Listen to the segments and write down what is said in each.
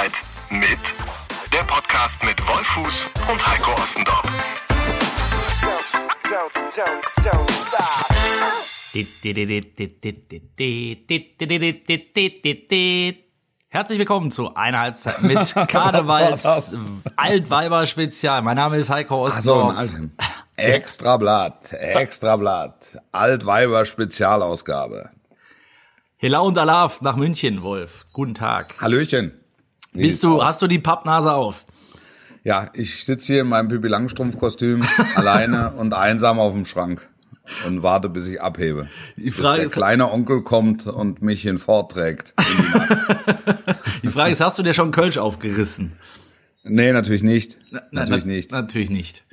Zeit mit der Podcast mit Wolfuß und Heiko Ostendorf. Herzlich willkommen zu einer Halbzeit mit Karnevals Altweiber Spezial. Mein Name ist Heiko Ach so, Ostendorf. ein Alten. Extrablatt, Extrablatt. Altweiber Spezialausgabe. Hela und Alaf nach München, Wolf. Guten Tag. Hallöchen. Wie Bist du, aus? hast du die Pappnase auf? Ja, ich sitze hier in meinem Pippi Langstrumpf-Kostüm alleine und einsam auf dem Schrank und warte, bis ich abhebe. Die bis Frage der ist- kleine Onkel kommt und mich hinfortträgt. in die. Die Frage ist, hast du dir schon Kölsch aufgerissen? nee, natürlich nicht. Na- natürlich na- nicht. Natürlich nicht.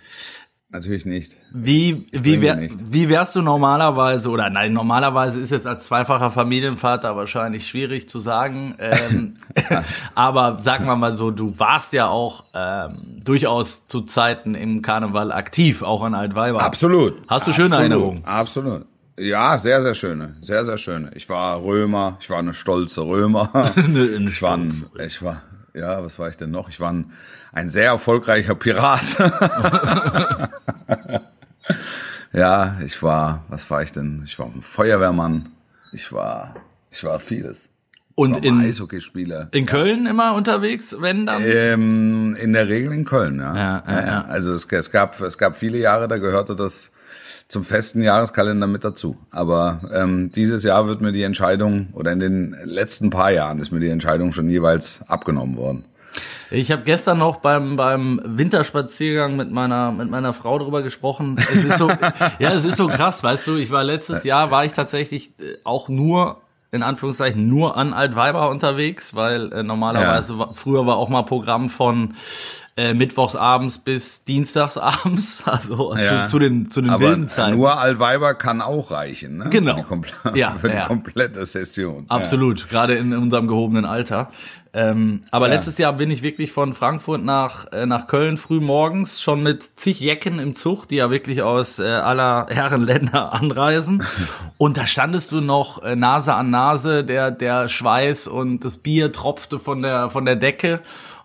Natürlich nicht. Wie, wie, wär, nicht. wie wärst du normalerweise, oder nein, normalerweise ist jetzt als zweifacher Familienvater wahrscheinlich schwierig zu sagen, ähm, aber sagen wir mal so, du warst ja auch ähm, durchaus zu Zeiten im Karneval aktiv, auch an Altweiber. Absolut. Hast du schöne Absolut. Erinnerungen? Absolut. Ja, sehr, sehr schöne. Sehr, sehr schöne. Ich war Römer. Ich war eine stolze Römer. Eine ich war, ein, ich war, ja, was war ich denn noch? Ich war ein, ein sehr erfolgreicher Pirat. ja, ich war, was war ich denn? Ich war ein Feuerwehrmann. Ich war, ich war vieles. Und war in, Eishockeyspieler. in Köln immer unterwegs, wenn dann? Ähm, in der Regel in Köln, ja. Ja, ja, ja. Also es, es gab es gab viele Jahre, da gehörte das zum festen Jahreskalender mit dazu. Aber ähm, dieses Jahr wird mir die Entscheidung oder in den letzten paar Jahren ist mir die Entscheidung schon jeweils abgenommen worden. Ich habe gestern noch beim beim Winterspaziergang mit meiner mit meiner Frau darüber gesprochen. Es ist so ja, es ist so krass, weißt du, ich war letztes Jahr war ich tatsächlich äh, auch nur in Anführungszeichen nur an Altweiber unterwegs, weil äh, normalerweise war, früher war auch mal Programm von äh, mittwochsabends bis dienstagsabends, also Ja. zu, zu den zu den Aber wilden Zeiten. nur Altweiber kann auch reichen, ne? Genau. Für die, komple Ja, für die ja. komplette Session. Absolut, gerade in unserem gehobenen Alter. Ähm, aber Ja. letztes Jahr bin ich wirklich von Frankfurt nach, äh, nach Köln früh morgens schon mit zig Jecken im Zug, die ja wirklich aus äh, aller Herrenländer anreisen. Und da standest du noch äh, Nase an Nase, der, der Schweiß und das Bier tropfte von der, von der Decke.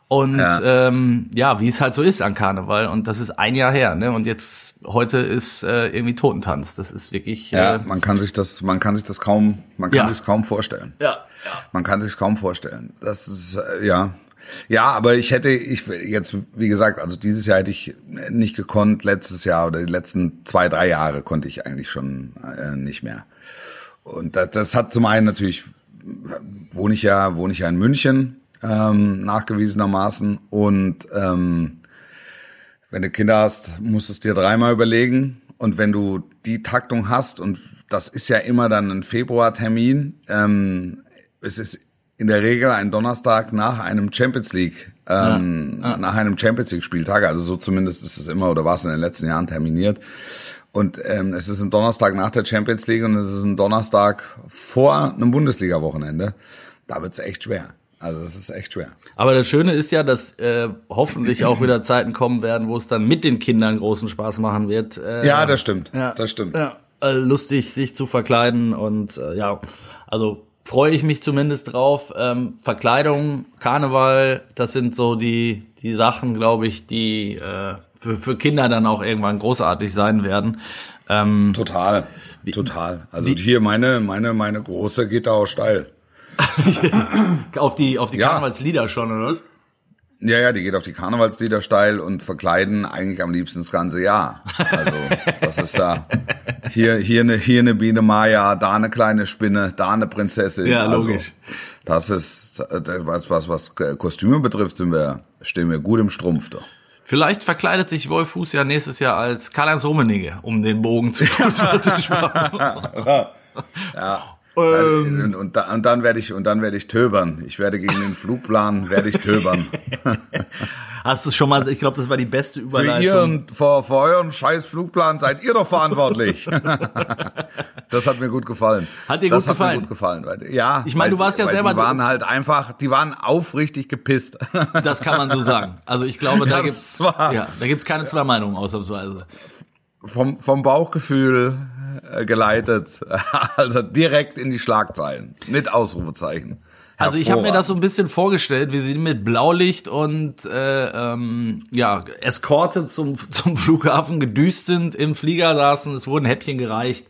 Und Ja. ähm, ja, wie es halt so ist an Karneval. Und das ist ein Jahr her, ne? Und jetzt heute ist äh, irgendwie Totentanz. Das ist wirklich. Ja, Äh, man kann sich das, man kann sich das kaum, man kann Ja. sich kaum vorstellen. ja, ja. Man kann sich kaum vorstellen. Das ist äh, ja. Ja, aber ich hätte, ich jetzt, wie gesagt, also dieses Jahr hätte ich nicht gekonnt, letztes Jahr oder die letzten zwei, drei Jahre konnte ich eigentlich schon äh, nicht mehr. Und das, das hat zum einen natürlich, wohne ich ja, wohne ich ja in München, ähm, nachgewiesenermaßen. Und ähm, wenn du Kinder hast, musst du es dir dreimal überlegen. Und wenn du die Taktung hast, und das ist ja immer dann ein Februartermin, ähm, es ist in der Regel ein Donnerstag nach einem Champions League, ähm, nach einem Champions League Spieltag, also so zumindest ist es immer oder war es in den letzten Jahren terminiert. Und ähm, es ist ein Donnerstag nach der Champions League und es ist ein Donnerstag vor einem Bundesliga-Wochenende. Da wird's echt schwer. Also es ist echt schwer. Aber das Schöne ist ja, dass äh, hoffentlich auch wieder Zeiten kommen werden, wo es dann mit den Kindern großen Spaß machen wird. Äh, Ja, das stimmt. ja, Das stimmt. Ja, äh, lustig, sich zu verkleiden und äh, ja, also freue ich mich zumindest drauf. Ähm, Verkleidung, Karneval, das sind so die die Sachen, glaube ich, die äh, für, für Kinder dann auch irgendwann großartig sein werden. Ähm, Total, total. Also hier meine, meine, meine große geht da auch steil. auf die auf die Ja. Karnevalslieder schon, oder? was? Ja, ja, die geht auf die Karnevalslieder steil und verkleiden eigentlich am liebsten das ganze Jahr. Also, was ist da? Hier, hier eine, hier eine Biene Maya, da eine kleine Spinne, da eine Prinzessin. Ja, also, logisch. Das ist, äh, was, was, was Kostüme betrifft, sind wir, stehen wir gut im Strumpf, doch. Vielleicht verkleidet sich Wolf Fuß ja nächstes Jahr als Karl-Heinz Rummenigge, um den Bogen zu, zu spannen. Ja. Ähm. und, da, und dann werde ich und dann werde ich töbern. Ich werde gegen den Flugplan werde ich töbern. Hast du schon mal, ich glaube, das war die beste Für Überleitung. ihren, für, für euren scheiß Flugplan seid ihr doch verantwortlich. das hat mir gut gefallen. Hat dir das gut hat gefallen? mir gut gefallen. Weil, ja. Ich meine, du warst ja selber- Die waren halt einfach, die waren aufrichtig gepisst. Das kann man so sagen. Also ich glaube, da Ja, gibt's, ja, da gibt's keine zwei Meinungen ausnahmsweise. Vom, vom Bauchgefühl äh, geleitet. Also direkt in die Schlagzeilen. Mit Ausrufezeichen. Also ich habe mir das so ein bisschen vorgestellt, wie sie mit Blaulicht und äh, ähm, ja Eskorte zum zum Flughafen gedüst sind, im Flieger saßen, es wurden Häppchen gereicht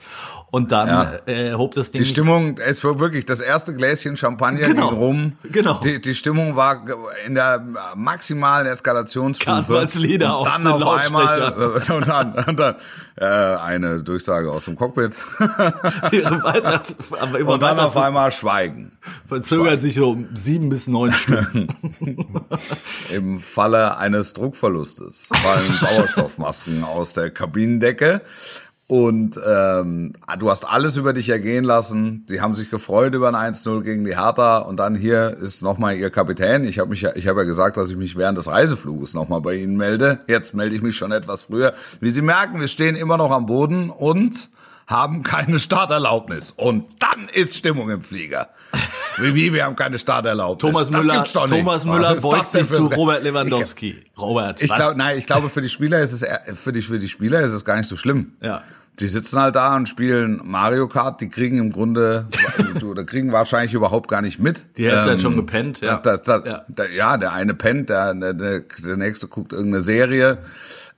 und dann Ja. äh, hob das Ding. Die Stimmung, es war wirklich das erste Gläschen Champagner Genau. ging rum. Genau. Die, die Stimmung war in der maximalen Eskalationsstufe. Karnevalslieder und aus dann auf einmal und dann, und dann äh, eine Durchsage aus dem Cockpit weiter, aber immer und dann auf einmal Schweigen. verzögert sich so um sieben bis neun Stunden. Im Falle eines Druckverlustes fallen Sauerstoffmasken aus der Kabinendecke. Und ähm, du hast alles über dich ergehen lassen. Sie haben sich gefreut über ein 1-0 gegen die Hertha. Und dann hier ist nochmal Ihr Kapitän. Ich habe mich, ja, ich habe ja gesagt, dass ich mich während des Reisefluges nochmal bei Ihnen melde. Jetzt melde ich mich schon etwas früher. Wie Sie merken, wir stehen immer noch am Boden und haben keine Starterlaubnis. Und dann ist Stimmung im Flieger. Wie, wie wir haben keine Starterlaubnis. Thomas Das Müller. Thomas Müller beugt sich zu Robert Lewandowski. Robert, Ich was? glaube, nein, ich glaube, für die Spieler ist es für die für die Spieler ist es gar nicht so schlimm. Ja. Die sitzen halt da und spielen Mario Kart. Die kriegen im Grunde oder kriegen wahrscheinlich überhaupt gar nicht mit. Ähm, Die Hälfte hat schon gepennt, ja. Das, das, Ja. ja. ja, der eine pennt, der, der, der nächste guckt irgendeine Serie.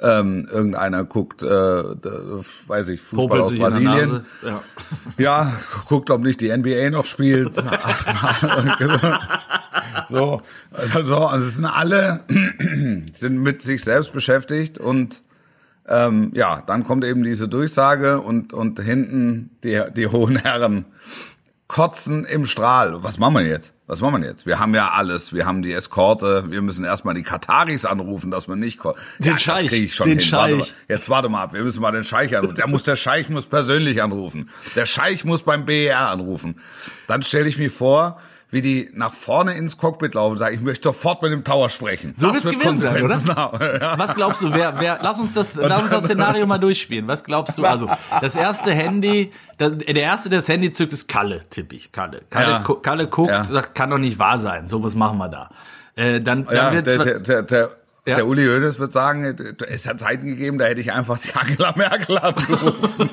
Ähm, irgendeiner guckt, äh, weiß ich, Fußball aus Brasilien. Ja. Ja, guckt, ob nicht die NBA noch spielt. so, also, also es sind alle sind mit sich selbst beschäftigt und ähm, ja, dann kommt eben diese Durchsage und und hinten die die hohen Herren kotzen im Strahl. Was machen wir jetzt? Was machen wir jetzt? Wir haben ja alles. Wir haben die Eskorte. Wir müssen erstmal die Kataris anrufen, dass man nicht ko- Den ja, Scheich, Das kriege ich schon den hin. Warte Scheich. mal. Jetzt warte mal ab. Wir müssen mal den Scheich anrufen. Der muss der Scheich muss persönlich anrufen. Der Scheich muss beim BER anrufen. Dann stelle ich mir vor, wie die nach vorne ins Cockpit laufen und sagen, ich möchte sofort mit dem Tower sprechen. So wird's wird gewesen sein, oder? Ja. Was glaubst du, wer, wer, lass uns das, lass uns das Szenario mal durchspielen. Was glaubst du? Also, das erste Handy, der, der erste, der das Handy zückt, ist Kalle, tippe ich, Kalle. Kalle, Ja. Kalle guckt, Ja. sagt, kann doch nicht wahr sein. So, was machen wir da? Äh, dann, dann Ja, wird's, der, der, der, der, Ja. der Uli Hoeneß wird sagen, es hat Zeiten gegeben, da hätte ich einfach die Angela Merkel angerufen.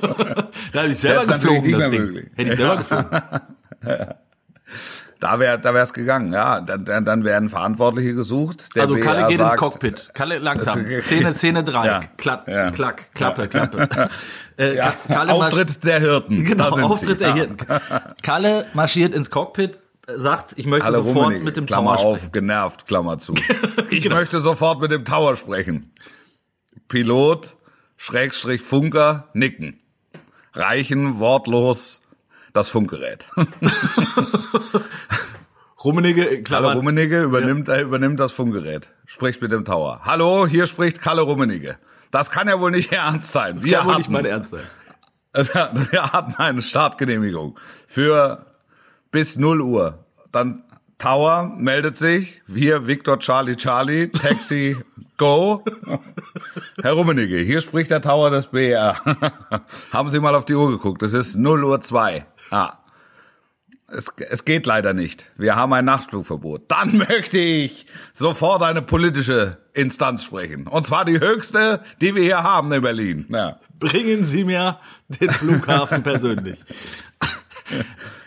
da hätte ich selber geflogen, das Ding. möglich. Hätte ich selber geflogen. Da wäre da wär's gegangen, ja. Dann, dann, dann werden Verantwortliche gesucht. Der Also Kalle BR geht sagt, ins Cockpit. Kalle langsam. Szene, Szene drei. Ja. Klack, Ja. klack, Klappe, Klappe. Äh, Ja, Ka- Kalle Auftritt der Hirten. Genau, Auftritt sie. der. Hirten. Kalle marschiert ins Cockpit, sagt, ich möchte Alle sofort Rummenigge, mit dem Klammer Tower auf, sprechen. genervt, Klammer zu. Ich Genau. möchte sofort mit dem Tower sprechen. Pilot, Schrägstrich Funker, nicken. Reichen wortlos das Funkgerät. Rummenigge, Kalle Klammer, Rummenigge übernimmt, er übernimmt das Funkgerät, spricht mit dem Tower. Hallo, hier spricht Kalle Rummenigge. Das kann ja wohl nicht ernst sein. Wir kann wohl nicht mein Ernst sein. Also, wir hatten eine Startgenehmigung für bis 0 Uhr. Dann Tower meldet sich, wir Victor Charlie Charlie, Taxi Go. Herr Rummenigge, hier spricht der Tower des BR. Haben Sie mal auf die Uhr geguckt, es ist 0 Uhr 2. Ah. Es, es geht leider nicht. Wir haben ein Nachtflugverbot. Dann möchte ich sofort eine politische Instanz sprechen. Und zwar die höchste, die wir hier haben in Berlin. Ja. Bringen Sie mir den Flughafen persönlich.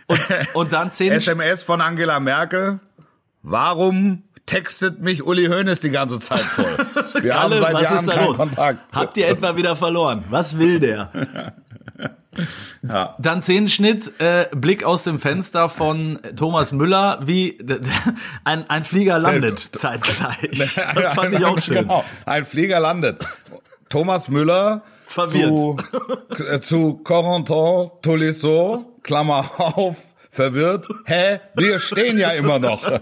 Und, und dann zehn, SMS von Angela Merkel. Warum textet mich Uli Hoeneß die ganze Zeit voll? Wir Kalle, haben seit was Jahren ist da los? Kontakt. Habt ihr etwa wieder verloren? Was will der? Ja. Dann Szenenschnitt, äh, Blick aus dem Fenster von Thomas Müller, wie ein, ein Flieger landet zeitgleich. Das fand ich auch schön. Genau. Ein Flieger landet. Thomas Müller Verwirrt. zu, äh, zu Corentin Tolisso, Klammer auf, verwirrt. Hä? Wir stehen ja immer noch.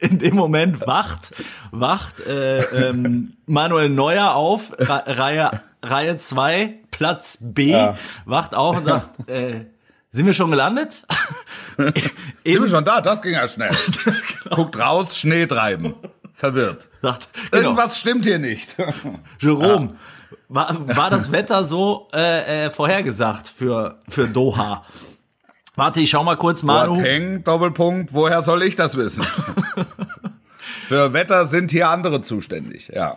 In dem Moment wacht, wacht äh, ähm, Manuel Neuer auf, Ra Reihe Reihe 2, Platz B, wacht auf und sagt, äh, sind wir schon gelandet? Sind Eben wir schon da? Das ging ja schnell. Guckt raus, Schnee treiben. Verwirrt. sagt, genau, Irgendwas stimmt hier nicht. Jerome, war, war das Wetter so äh, äh, vorhergesagt für, für Doha? Warte, ich schau mal kurz, Manu. Boateng, Doppelpunkt, woher soll ich das wissen? Für Wetter sind hier andere zuständig, ja.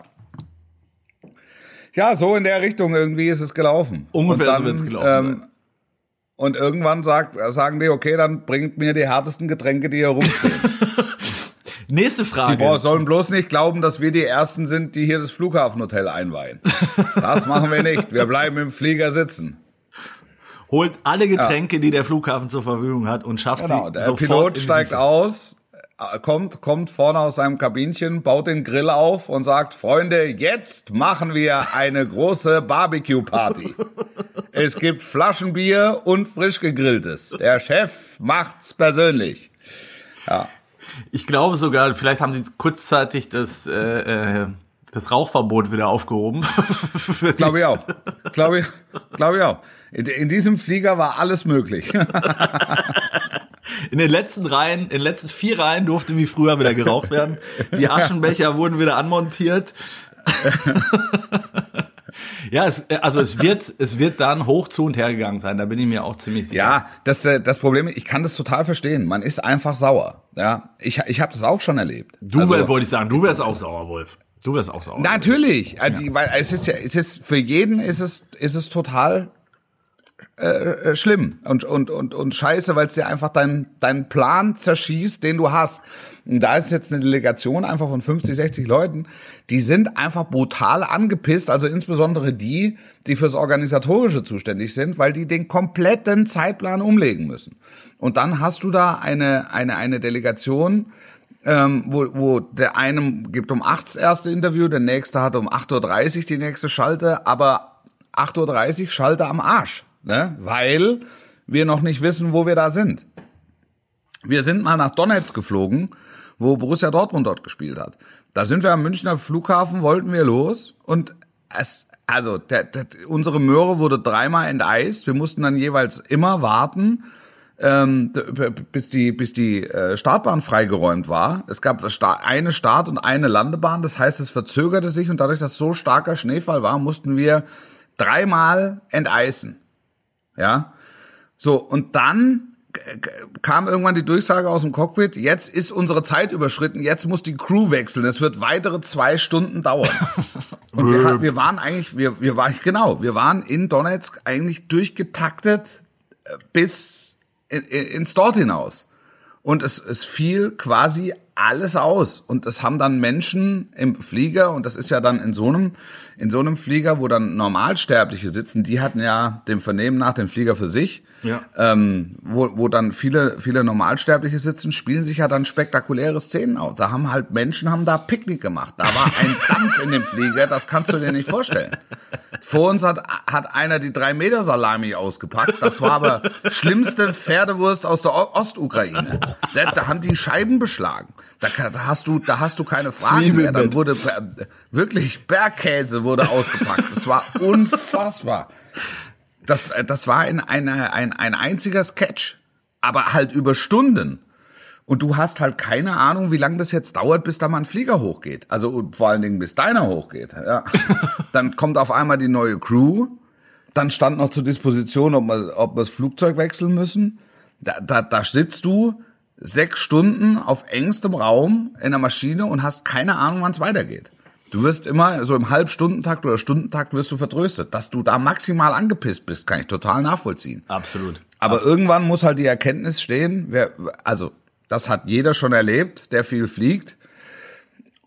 Ja, so in der Richtung irgendwie ist es gelaufen. Ungefähr Und so wird's gelaufen Ähm, Und irgendwann sagt, sagen die, okay, dann bringt mir die härtesten Getränke, die hier rumstehen. Nächste Die Frage. bro- sollen bloß nicht glauben, dass wir die Ersten sind, die hier das Flughafenhotel einweihen. Das machen wir nicht. Wir bleiben im Flieger sitzen. Holt alle Getränke, die der Flughafen zur Verfügung hat und schafft Genau, sie der sofort Pilot steigt aus, äh, kommt, kommt vorne aus seinem Kabinchen, baut den Grill auf und sagt, Freunde, jetzt machen wir eine große Barbecue-Party. es gibt Flaschenbier und frisch gegrilltes. Der Chef macht's persönlich. Ich glaube sogar, vielleicht haben sie kurzzeitig das, äh, äh, das Rauchverbot wieder aufgehoben. Glaube ich auch. Glaube ich, glaube ich auch. In, diesem Flieger war alles möglich. In den letzten Reihen, in den letzten vier Reihen durfte wie früher wieder geraucht werden. Die Aschenbecher wurden wieder anmontiert. ja, es, also es wird, es wird dann hoch zu und her gegangen sein. Da bin ich mir auch ziemlich sicher. Ja, das, äh, das Problem, ich kann das total verstehen. Man ist einfach sauer. Ja, ich, ich habe das auch schon erlebt. Du Also- wär- wollte ich sagen, du wärst auch sauer, Wolf. Du wärst auch sauer. Natürlich, also, die- weil es ist ja, es ist für jeden ist es ist es total äh, äh, schlimm und und und und scheiße, weil es dir einfach deinen deinen Plan zerschießt, den du hast. Und da ist jetzt eine Delegation einfach von 50, 60 Leuten, die sind einfach brutal angepisst, also insbesondere die, die fürs organisatorische zuständig sind, weil die den kompletten Zeitplan umlegen müssen. Und dann hast du da eine eine eine Delegation ähm, wo, wo der eine gibt um 8 das erste Interview, der nächste hat um 8.30 Uhr die nächste Schalte, aber 8.30 Uhr Schalte am Arsch, ne? weil wir noch nicht wissen, wo wir da sind. Wir sind mal nach Donetsk geflogen, wo Borussia Dortmund dort gespielt hat. Da sind wir am Münchner Flughafen, wollten wir los und es, also der, der, unsere Möhre wurde dreimal enteist. Wir mussten dann jeweils immer warten, ähm, bis die bis die äh, Startbahn freigeräumt war. Es gab eine Start- und eine Landebahn. Das heißt, es verzögerte sich und dadurch, dass so starker Schneefall war, mussten wir dreimal enteisen. Ja, so und dann kam irgendwann die Durchsage aus dem Cockpit, jetzt ist unsere Zeit überschritten, jetzt muss die Crew wechseln, es wird weitere zwei Stunden dauern. Und wir, wir waren eigentlich, wir, wir waren, genau, wir waren in Donetsk eigentlich durchgetaktet äh, bis in, in, ins Dort hinaus. Und es, es fiel quasi alles aus. Und es haben dann Menschen im Flieger, und das ist ja dann in so einem, in so einem Flieger, wo dann Normalsterbliche sitzen, die hatten ja dem Vernehmen nach den Flieger für sich. Ja. Ähm, wo, wo dann viele, viele Normalsterbliche sitzen, spielen sich ja dann spektakuläre Szenen aus. Da haben halt Menschen haben da Picknick gemacht. Da war ein Dampf in dem Flieger, das kannst du dir nicht vorstellen. Vor uns hat, hat einer die drei Meter Salami ausgepackt. Das war aber schlimmste Pferdewurst aus der Ostukraine. Da, da haben die Scheiben beschlagen. Da, da hast du, da hast du keine Fragen mehr. Dann wurde wirklich Bergkäse wurde ausgepackt. Das war unfassbar. Das, das war in eine, ein, ein einziger Sketch, aber halt über Stunden. Und du hast halt keine Ahnung, wie lange das jetzt dauert, bis da mal ein Flieger hochgeht. Also vor allen Dingen, bis deiner hochgeht. Ja. dann kommt auf einmal die neue Crew. Dann stand noch zur Disposition, ob wir, ob wir das Flugzeug wechseln müssen. Da, da, da sitzt du sechs Stunden auf engstem Raum in der Maschine und hast keine Ahnung, wann es weitergeht. Du wirst immer, so im Halbstundentakt oder Stundentakt wirst du vertröstet. Dass du da maximal angepisst bist, kann ich total nachvollziehen. Absolut. Aber irgendwann muss halt die Erkenntnis stehen, wer, also das hat jeder schon erlebt, der viel fliegt.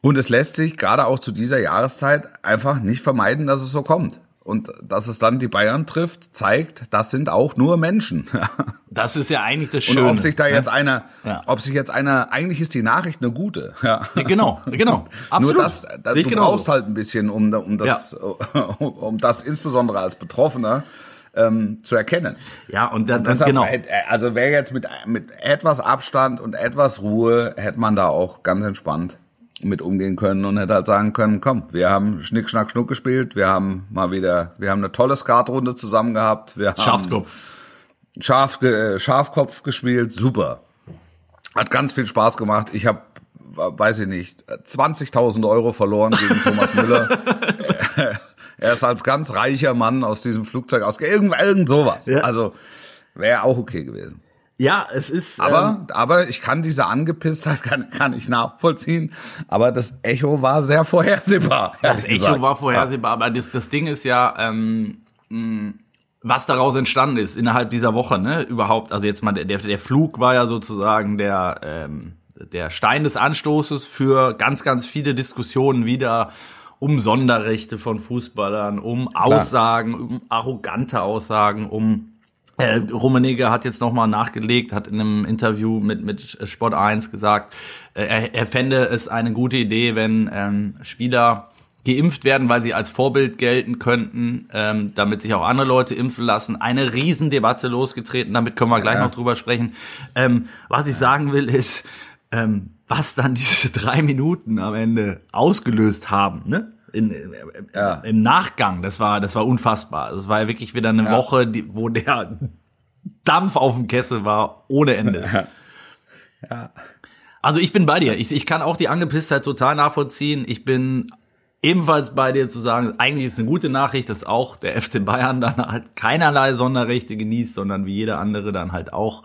Und es lässt sich gerade auch zu dieser Jahreszeit einfach nicht vermeiden, dass es so kommt. Und dass es dann die Bayern trifft, zeigt, das sind auch nur Menschen. Das ist ja eigentlich das Und Schöne. ob sich da ne? jetzt einer, Ja. ob sich jetzt einer, eigentlich ist die Nachricht eine gute. Ja. Ja, genau, genau. Absolut. Nur das, das du genauso. brauchst halt ein bisschen, um, um das, um das insbesondere als Betroffener ähm, zu erkennen. Ja, und dann, dann Deshalb genau. hätte- also wäre jetzt mit, mit etwas Abstand und etwas Ruhe, hätte man da auch ganz entspannt mit umgehen können und hätte halt sagen können, komm, wir haben Schnick, Schnack, Schnuck gespielt, wir haben mal wieder, wir haben eine tolle Skatrunde zusammen gehabt, wir haben Schafskopf. Schaf, äh, Schafkopf gespielt, super. Hat ganz viel Spaß gemacht. Ich habe, weiß ich nicht, 20.000 Euro verloren gegen Thomas Müller. er ist als ganz reicher Mann aus diesem Flugzeug aus, irgend, irgend sowas. Ja. Also wäre auch okay gewesen. Ja, es ist. Aber, ähm, aber ich kann diese Angepisstheit kann, kann ich nachvollziehen. Aber das Echo war sehr vorhersehbar. das Echo gesagt. war vorhersehbar, aber das, das Ding ist ja, ähm, was daraus entstanden ist innerhalb dieser Woche, ne? Überhaupt, also jetzt mal der, der Flug war ja sozusagen der, ähm, der Stein des Anstoßes für ganz, ganz viele Diskussionen wieder um Sonderrechte von Fußballern, um Aussagen, um arrogante Aussagen, um äh, Rummenigge hat jetzt nochmal nachgelegt, hat in einem Interview mit, mit Sport 1 gesagt, äh, er, er fände es eine gute Idee, wenn ähm, Spieler geimpft werden, weil sie als Vorbild gelten könnten, ähm, damit sich auch andere Leute impfen lassen. Eine Riesendebatte losgetreten, damit können wir gleich ja. noch drüber sprechen. Ähm, was ich sagen will ist, ähm, was dann diese drei Minuten am Ende ausgelöst haben, ne? In, in, ja. Im Nachgang, das war, das war unfassbar. Das war ja wirklich wieder eine ja. Woche, die, wo der Dampf auf dem Kessel war, ohne Ende. Ja. ja. Also ich bin bei dir. Ich, ich kann auch die Angepisstheit total nachvollziehen. Ich bin ebenfalls bei dir zu sagen, eigentlich ist eine gute Nachricht, dass auch der FC Bayern dann halt keinerlei Sonderrechte genießt, sondern wie jeder andere dann halt auch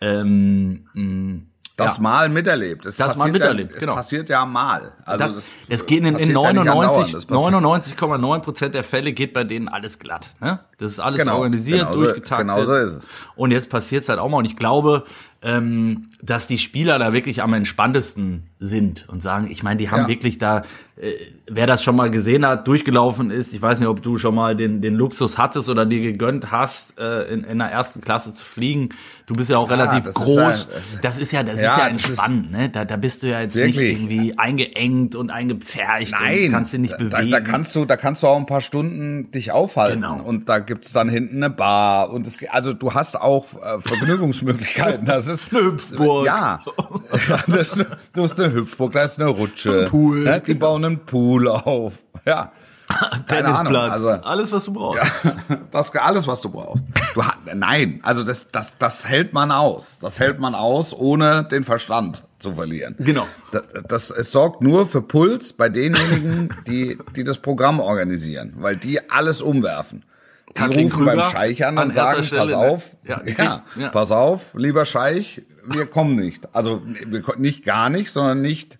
ähm, das ja. Mal miterlebt. Es das Mal miterlebt, ja, genau. Es passiert ja mal. Also das, das es geht in, in 99,9 99, Prozent der Fälle geht bei denen alles glatt. Ne? Das ist alles genau, organisiert, genau durchgetaktet. Genau so ist es. Und jetzt passiert es halt auch mal. Und ich glaube, ähm, dass die Spieler da wirklich am entspanntesten sind und sagen, ich meine, die haben ja. wirklich da, äh, wer das schon mal gesehen hat, durchgelaufen ist, ich weiß nicht, ob du schon mal den, den Luxus hattest oder dir gegönnt hast, äh, in, in der ersten Klasse zu fliegen. Du bist ja auch ja, relativ das groß. Ist ja, das ist ja, das ja, ist ja entspannt, ne? Da, da bist du ja jetzt wirklich? nicht irgendwie eingeengt und eingepfercht Nein, und kannst dich nicht bewegen. Da, da, kannst du, da kannst du auch ein paar Stunden dich aufhalten. Genau. Und da gibt's dann hinten eine Bar und es, also du hast auch äh, Vergnügungsmöglichkeiten. Das ist eine Hüpfburg. Ja, das ist, du hast eine Hüpfburg, da ist eine Rutsche. Ein Pool. Ja, die bauen einen Pool auf. Ja. Tennisplatz, also, alles was du brauchst. Ja, das alles was du brauchst. Du nein, also das das das hält man aus. Das hält man aus, ohne den Verstand zu verlieren. Genau. Das, das es sorgt nur für Puls bei denjenigen, die die das Programm organisieren, weil die alles umwerfen. Die Kathleen rufen Krüger beim Scheich an und sagen, Stelle, pass ne? auf, ne? ja, ja, ja, pass auf, lieber Scheich, wir kommen nicht. Also wir, nicht gar nicht, sondern nicht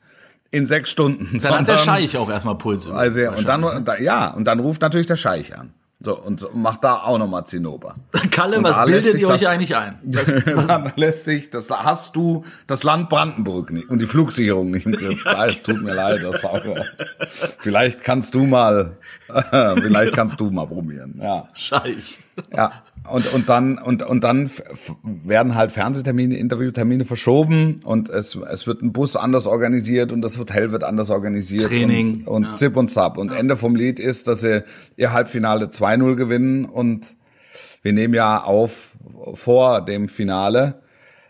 in sechs Stunden. Dann hat der Scheich auch erstmal Puls. Also, und dann, ja, und dann ruft natürlich der Scheich an. So, und macht da auch nochmal Zinnober. Kalle, und was bildet ihr euch eigentlich ein? Das, dann lässt sich, das hast du das Land Brandenburg nicht und die Flugsicherung nicht im Griff. ja, es tut mir leid, das auch. Vielleicht kannst du mal, vielleicht kannst du mal probieren, ja. Scheich. Ja, und, und dann, und, und dann werden halt Fernsehtermine, Interviewtermine verschoben und es, es wird ein Bus anders organisiert und das Hotel wird anders organisiert. Training. Und, und ja. Zip und Zap. Und ja. Ende vom Lied ist, dass sie ihr Halbfinale 2-0 gewinnen und wir nehmen ja auf vor dem Finale.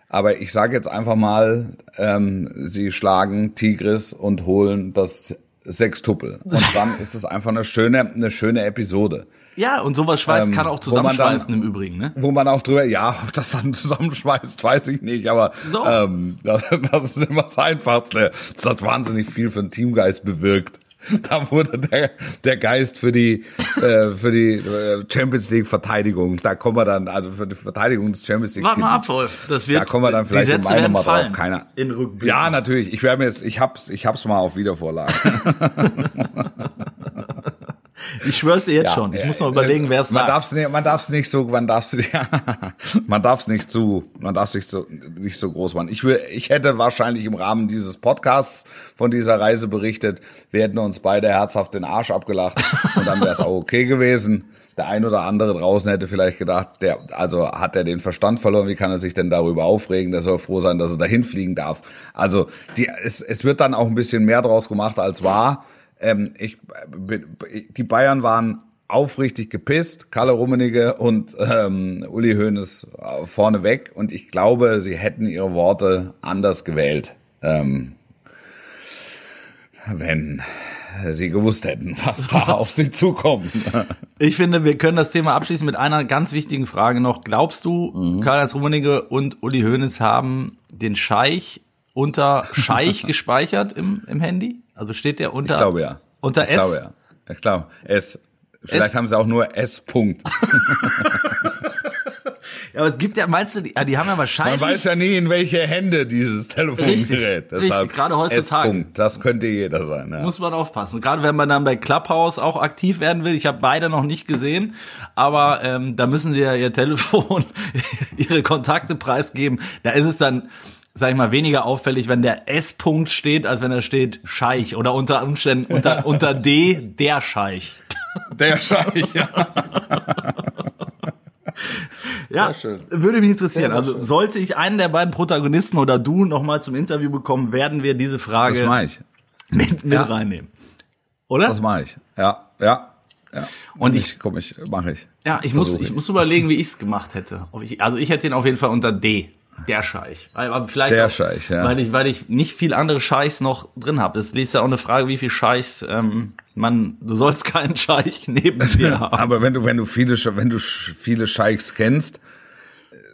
Aber ich sage jetzt einfach mal, ähm, sie schlagen Tigris und holen das Sechstuppel. Und dann ist es einfach eine schöne, eine schöne Episode. Ja, und sowas schweißt ähm, kann auch zusammenschweißen dann, im Übrigen, ne? Wo man auch drüber, ja, ob das dann zusammenschweißt, weiß ich nicht, aber so. ähm, das, das ist immer das Einfachste. Das hat wahnsinnig viel für den Teamgeist bewirkt. Da wurde der, der Geist für die, äh, für die äh, Champions League Verteidigung. Da kommen wir dann, also für die Verteidigung des Champions League. Warte mal ab, Wolf. Das wird, da kommen wir dann vielleicht im Mai nochmal drauf. Keiner. In Rückblick. Ja, natürlich. Ich werde mir jetzt, ich hab's, ich hab's mal auf Wiedervorlage. Ich schwör's dir jetzt ja, schon. Ich muss noch überlegen, wer es sagt. Man darf's nicht, man darf's nicht so, man darf's, ja, man darf's nicht zu, man darf's nicht so, nicht so groß machen. Ich will, ich hätte wahrscheinlich im Rahmen dieses Podcasts von dieser Reise berichtet, wir hätten uns beide herzhaft den Arsch abgelacht und dann wäre es auch okay gewesen. Der ein oder andere draußen hätte vielleicht gedacht, der, also hat er den Verstand verloren, wie kann er sich denn darüber aufregen? Der soll froh sein, dass er dahin fliegen darf. Also, die, es, es wird dann auch ein bisschen mehr draus gemacht als war. Ähm, ich, die Bayern waren aufrichtig gepisst, Kalle Rummenigge und ähm, Uli Hoeneß äh, vorneweg und ich glaube, sie hätten ihre Worte anders gewählt, ähm, wenn sie gewusst hätten, was da auf sie zukommt. Ich finde, wir können das Thema abschließen mit einer ganz wichtigen Frage noch. Glaubst du, mhm. Karl-Heinz Rummenigge und Uli Hoeneß haben den Scheich unter Scheich gespeichert im, im Handy? Also steht der unter? Ich glaube ja. Unter ich S? Glaube, ja. Ich glaube, S. Vielleicht S? haben sie auch nur S. Punkt. Ja, aber es gibt ja, meinst du, die, die haben ja wahrscheinlich. Man weiß ja nie, in welche Hände dieses Telefongerät. Richtig, Deshalb gerade heutzutage. S-Punkt. Das könnte jeder sein. Ja. Muss man aufpassen. Gerade wenn man dann bei Clubhouse auch aktiv werden will. Ich habe beide noch nicht gesehen, aber ähm, da müssen sie ja ihr Telefon, ihre Kontakte preisgeben. Da ist es dann, sag ich mal, weniger auffällig, wenn der S-Punkt steht, als wenn da steht Scheich oder unter Umständen unter, unter D der Scheich. Der Scheich, ja. Ja, schön. würde mich interessieren. Also sollte ich einen der beiden Protagonisten oder du noch mal zum Interview bekommen, werden wir diese Frage ich. mit, mit Ja. reinnehmen. Oder? Das mache ich. Ja, ja. ja. Und ich komm, ich mache ich. Ja, ich muss, Versuch ich muss überlegen, wie ich es gemacht hätte. Ich, also ich hätte ihn auf jeden Fall unter D. Der Scheich. Weil- Aber vielleicht Der auch, Scheich, ja. Weil ich, weil ich nicht viel andere Scheichs noch drin habe. Es ist ja auch eine Frage, wie viel Scheichs ähm, man. Du sollst keinen Scheich neben dir haben. Aber wenn du, wenn du viele, wenn du viele Scheichs kennst,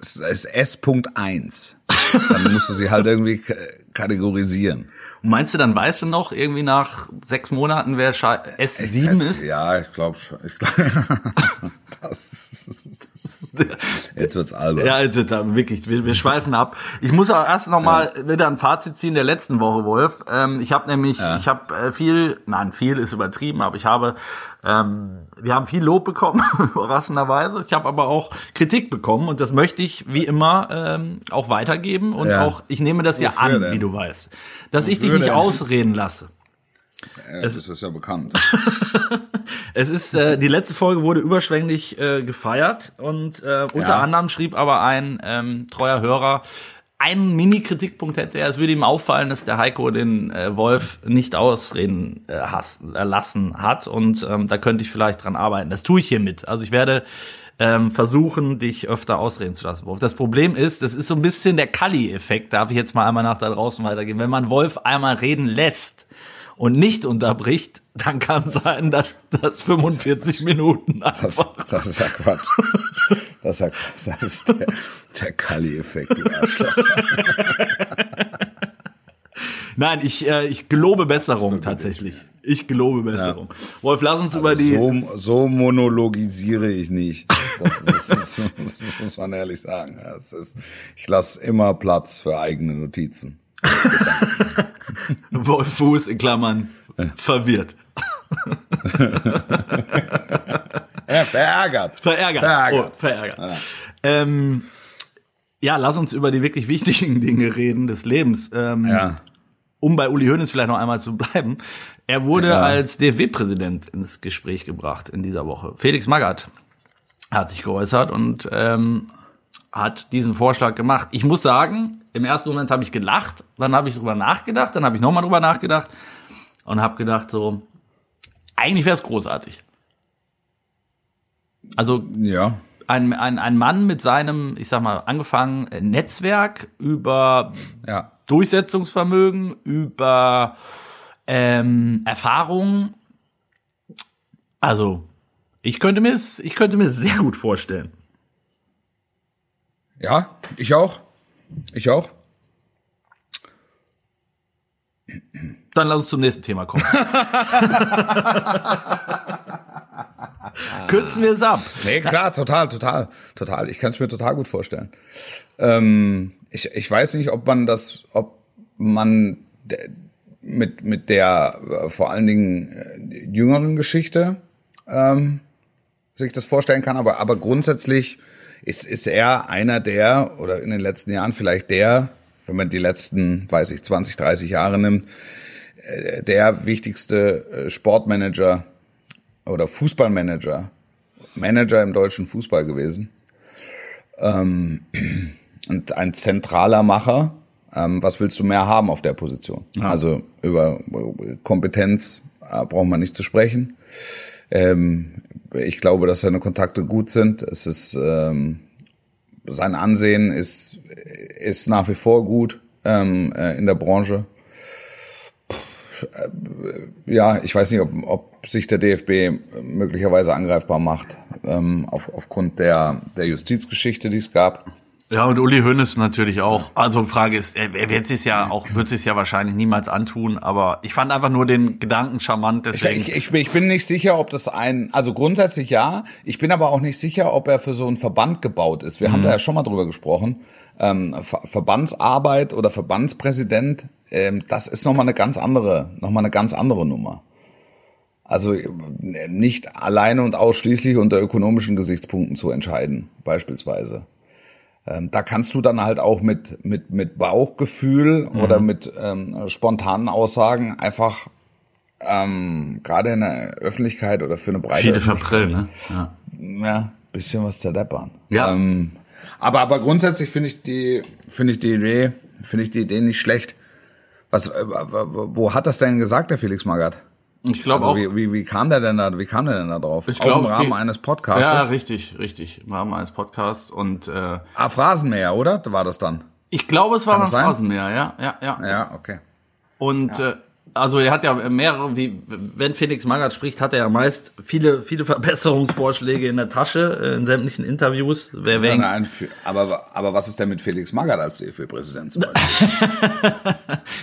ist S.1. Dann musst du sie halt irgendwie kategorisieren. Und meinst du, dann weißt du noch irgendwie nach sechs Monaten, wer Scheich S7 Das- ist? Ja, ich glaube schon. Ich glaub, das, jetzt wird's albern. Ja, jetzt wird's aber wirklich, wir, wir schweifen ab. Ich muss auch erst noch mal wieder ein Fazit ziehen der letzten Woche, Wolf. Ähm, ich habe nämlich, ich habe äh, viel, nein, viel ist übertrieben, aber ich habe, ähm, wir haben viel Lob bekommen, überraschenderweise. Ich habe aber auch Kritik bekommen und das möchte ich wie immer ähm, auch weitergeben und Ja. auch, ich nehme das ja Wofür an, denn? wie du weißt, dass ich dich Wofür nicht denn? ausreden lasse. Ja, das ist ja bekannt. Es ist äh, die letzte Folge wurde überschwänglich äh, gefeiert und äh, unter Ja. anderem schrieb aber ein ähm, treuer Hörer einen Mini-Kritikpunkt hätte er. Es würde ihm auffallen, dass der Heiko den äh, Wolf nicht ausreden äh, has, äh, lassen hat und ähm, da könnte ich vielleicht dran arbeiten. Das tue ich hiermit. Also ich werde ähm, versuchen, dich öfter ausreden zu lassen, Wolf. Das Problem ist, das ist so ein bisschen der Kali-Effekt, darf ich jetzt mal einmal nach da draußen weitergehen. Wenn man Wolf einmal reden lässt, und nicht unterbricht, dann kann es sein, dass das 45 Minuten Das, einfach. das ist ja Quatsch. Das ist, ja, das ist der, der Kali-Effekt, du Arschloch. Nein, ich, äh, ich gelobe Besserung tatsächlich. Ich gelobe Besserung. Wolf, lass uns über die. So, so monologisiere ich nicht. Das, das, ist, das muss man ehrlich sagen. Ja, ist, ich lasse immer Platz für eigene Notizen. Wolf Fuß in Klammern verwirrt. Ja, verärgert. Verärgert. Verärgert. Oh, verärgert. Ähm, ja, lass uns über die wirklich wichtigen Dinge reden des Lebens. Ähm, Ja. um bei Uli Hoeneß vielleicht noch einmal zu bleiben. Er wurde Ja. als DFB-Präsident ins Gespräch gebracht in dieser Woche. Felix Magath hat sich geäußert und ähm, hat diesen Vorschlag gemacht. Ich muss sagen, im ersten Moment habe ich gelacht, dann habe ich drüber nachgedacht, dann habe ich nochmal drüber nachgedacht und habe gedacht so, eigentlich wäre es großartig. Also Ja. ein, ein, ein Mann mit seinem, ich sag mal, angefangen äh, Netzwerk über Ja. Durchsetzungsvermögen, über ähm, Erfahrung. Also, ich könnte mir ich könnte mir sehr gut vorstellen. Ja, ich auch. Ich auch. Dann lass uns zum nächsten Thema kommen. Kürzen wir es ab. Nee, klar, total, total, total. Ich kann es mir total gut vorstellen. Ähm, ich, ich weiß nicht, ob man das, ob man mit, mit der äh, vor allen Dingen äh, jüngeren Geschichte ähm, sich das vorstellen kann, aber, aber grundsätzlich ist, ist er einer der, oder in den letzten Jahren vielleicht der, wenn man die letzten, weiß ich, 20, 30 Jahre nimmt, äh, der wichtigste äh, Sportmanager oder Fußballmanager, Manager im deutschen Fußball gewesen. Ähm, und ein zentraler Macher. Ähm, was willst du mehr haben auf der Position? Also über Kompetenz äh, braucht man nicht zu sprechen. Ähm, ich glaube, dass seine Kontakte gut sind. Es ist ähm, sein Ansehen ist ist nach wie vor gut ähm, äh, in der Branche ja, ich weiß nicht, ob, ob sich der DFB möglicherweise angreifbar macht, ähm, auf, aufgrund der, der Justizgeschichte, die es gab. Ja, und Uli Hoeneß natürlich auch. Also Frage ist, er wird es ja auch, wird es ja wahrscheinlich niemals antun, aber ich fand einfach nur den Gedanken charmant, deswegen. Ich, ich, ich bin nicht sicher, ob das ein, also grundsätzlich ja, ich bin aber auch nicht sicher, ob er für so einen Verband gebaut ist. Wir mhm. haben da ja schon mal drüber gesprochen. Ähm, Ver Verbandsarbeit oder Verbandspräsident, ähm, das ist nochmal eine ganz andere, nochmal eine ganz andere Nummer. Also nicht alleine und ausschließlich unter ökonomischen Gesichtspunkten zu entscheiden, beispielsweise. Ähm, da kannst du dann halt auch mit, mit, mit Bauchgefühl mhm. oder mit ähm, spontanen Aussagen einfach ähm, gerade in der Öffentlichkeit oder für eine breite Viele verbrillen, ne? Ja. ja, bisschen was zerdeppern. Ja. Ähm, aber, aber grundsätzlich finde ich die, finde ich die Idee, finde ich die Idee nicht schlecht. Was, äh, wo hat das denn gesagt, der Felix Magath? Ich glaube also auch. Wie, wie, wie kam der denn da, wie kam der denn da drauf? Ich glaube, im Rahmen die, eines Podcasts. Ja, richtig, richtig. Im Rahmen eines Podcasts und, äh, Ah, Phrasenmäher, oder? War das dann? Ich glaube, es war ein Phrasenmäher, ja, ja, ja. Ja, okay. Und, ja. äh, also er hat ja mehrere, wie wenn Felix Magath spricht, hat er ja meist viele, viele Verbesserungsvorschläge in der Tasche äh, in sämtlichen Interviews. Wer, wer nein, aber, aber was ist denn mit Felix Magath als DFB-Präsident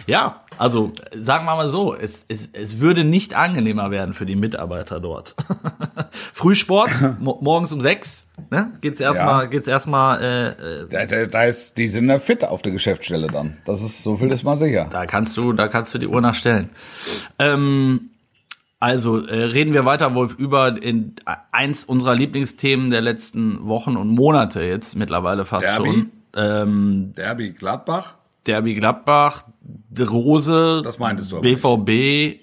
ja, also sagen wir mal so, es, es, es würde nicht angenehmer werden für die Mitarbeiter dort. Frühsport, mo morgens um sechs, ne? Geht's erstmal, ja. geht's erstmal. Äh, äh, da, da, da ist, die sind ja fit auf der Geschäftsstelle dann. Das ist so viel ist mal sicher. Da kannst du, da kannst du die Uhr nachstellen. Ähm, also äh, reden wir weiter, Wolf, über in, eins unserer Lieblingsthemen der letzten Wochen und Monate jetzt mittlerweile fast Derby? schon. Ähm, Derby Gladbach. Derby Gladbach, Rose, das meintest du BVB,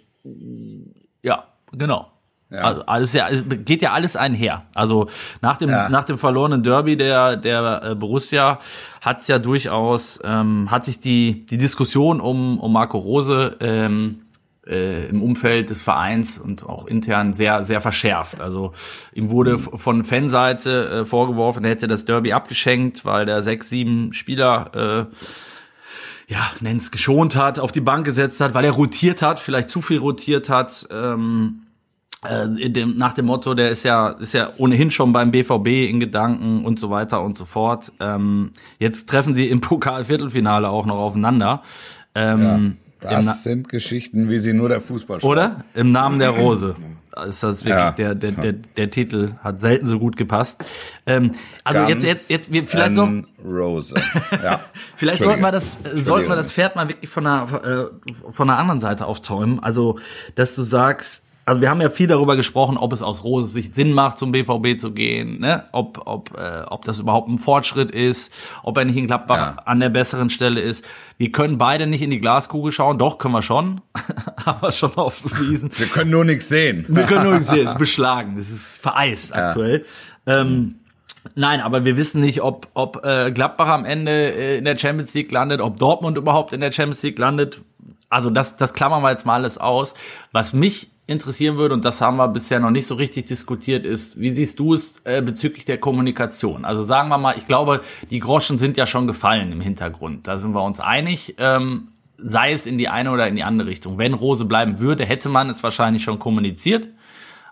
ja, genau. Ja. Also alles ja, es geht ja alles einher. Also nach dem ja. nach dem verlorenen Derby der der äh, Borussia hat's ja durchaus ähm, hat sich die die Diskussion um um Marco Rose ähm, äh, im Umfeld des Vereins und auch intern sehr sehr verschärft. Also ihm wurde mhm. von Fanseite äh, vorgeworfen, er hätte das Derby abgeschenkt, weil der sechs sieben Spieler äh, ja, nenn's geschont hat, auf die Bank gesetzt hat, weil er rotiert hat, vielleicht zu viel rotiert hat. Ähm, äh, dem, nach dem Motto, der ist ja, ist ja ohnehin schon beim BVB in Gedanken und so weiter und so fort. Ähm, jetzt treffen sie im Pokal-Viertelfinale auch noch aufeinander. Ähm, ja, das sind Geschichten, wie sie nur der Fußball schreibt. Oder? Im Namen der Rose ist das wirklich ja. der, der, der, der Titel hat selten so gut gepasst. Ähm, also Guns jetzt, jetzt, jetzt, vielleicht so. Rose. Ja. vielleicht sollten wir das, sollten wir das Pferd mal wirklich von einer, äh, von einer anderen Seite aufzäumen. Also, dass du sagst, also wir haben ja viel darüber gesprochen, ob es aus Roses Sicht Sinn macht, zum BVB zu gehen, ne? ob, ob, äh, ob das überhaupt ein Fortschritt ist, ob er nicht in Gladbach ja. an der besseren Stelle ist. Wir können beide nicht in die Glaskugel schauen, doch können wir schon, aber schon auf bewiesen. Wir können nur nichts sehen. Wir können nur nichts sehen, es ist beschlagen, es ist vereist ja. aktuell. Ähm, Nein, aber wir wissen nicht, ob, ob äh, Gladbach am Ende äh, in der Champions League landet, ob Dortmund überhaupt in der Champions League landet. Also das, das klammern wir jetzt mal alles aus. Was mich interessieren würde, und das haben wir bisher noch nicht so richtig diskutiert, ist, wie siehst du es äh, bezüglich der Kommunikation? Also sagen wir mal, ich glaube, die Groschen sind ja schon gefallen im Hintergrund. Da sind wir uns einig. Ähm, sei es in die eine oder in die andere Richtung. Wenn Rose bleiben würde, hätte man es wahrscheinlich schon kommuniziert.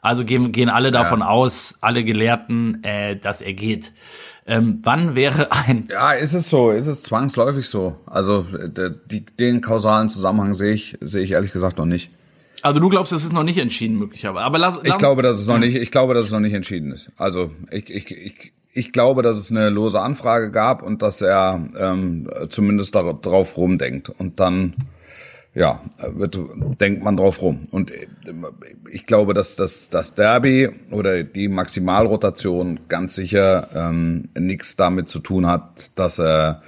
Also gehen, gehen alle davon ja. aus, alle Gelehrten, äh, dass er geht. Ähm, wann wäre ein... Ja, ist es so, ist es zwangsläufig so. Also der, die, den kausalen Zusammenhang sehe ich, sehe ich ehrlich gesagt noch nicht. Also du glaubst, das ist noch nicht entschieden möglicherweise. Aber lass, lass ich glaube, dass es noch nicht. Ich glaube, dass es noch nicht entschieden ist. Also ich, ich, ich, ich glaube, dass es eine lose Anfrage gab und dass er ähm, zumindest darauf rumdenkt und dann ja wird, denkt man drauf rum. Und äh, ich glaube, dass das das Derby oder die Maximalrotation ganz sicher ähm, nichts damit zu tun hat, dass er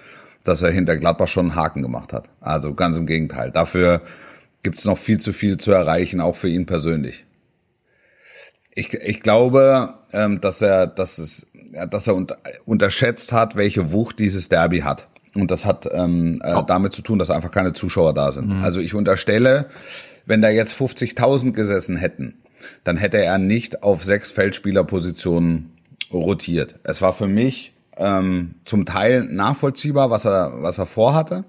dass er hinter Gladbach schon einen Haken gemacht hat. Also ganz im Gegenteil. Dafür gibt es noch viel zu viel zu erreichen, auch für ihn persönlich. Ich, ich glaube, ähm, dass er, dass es, ja, dass er unter, unterschätzt hat, welche Wucht dieses Derby hat. Und das hat ähm, äh, damit zu tun, dass einfach keine Zuschauer da sind. Mhm. Also ich unterstelle, wenn da jetzt 50.000 gesessen hätten, dann hätte er nicht auf sechs Feldspielerpositionen rotiert. Es war für mich ähm, zum Teil nachvollziehbar, was er, was er vorhatte.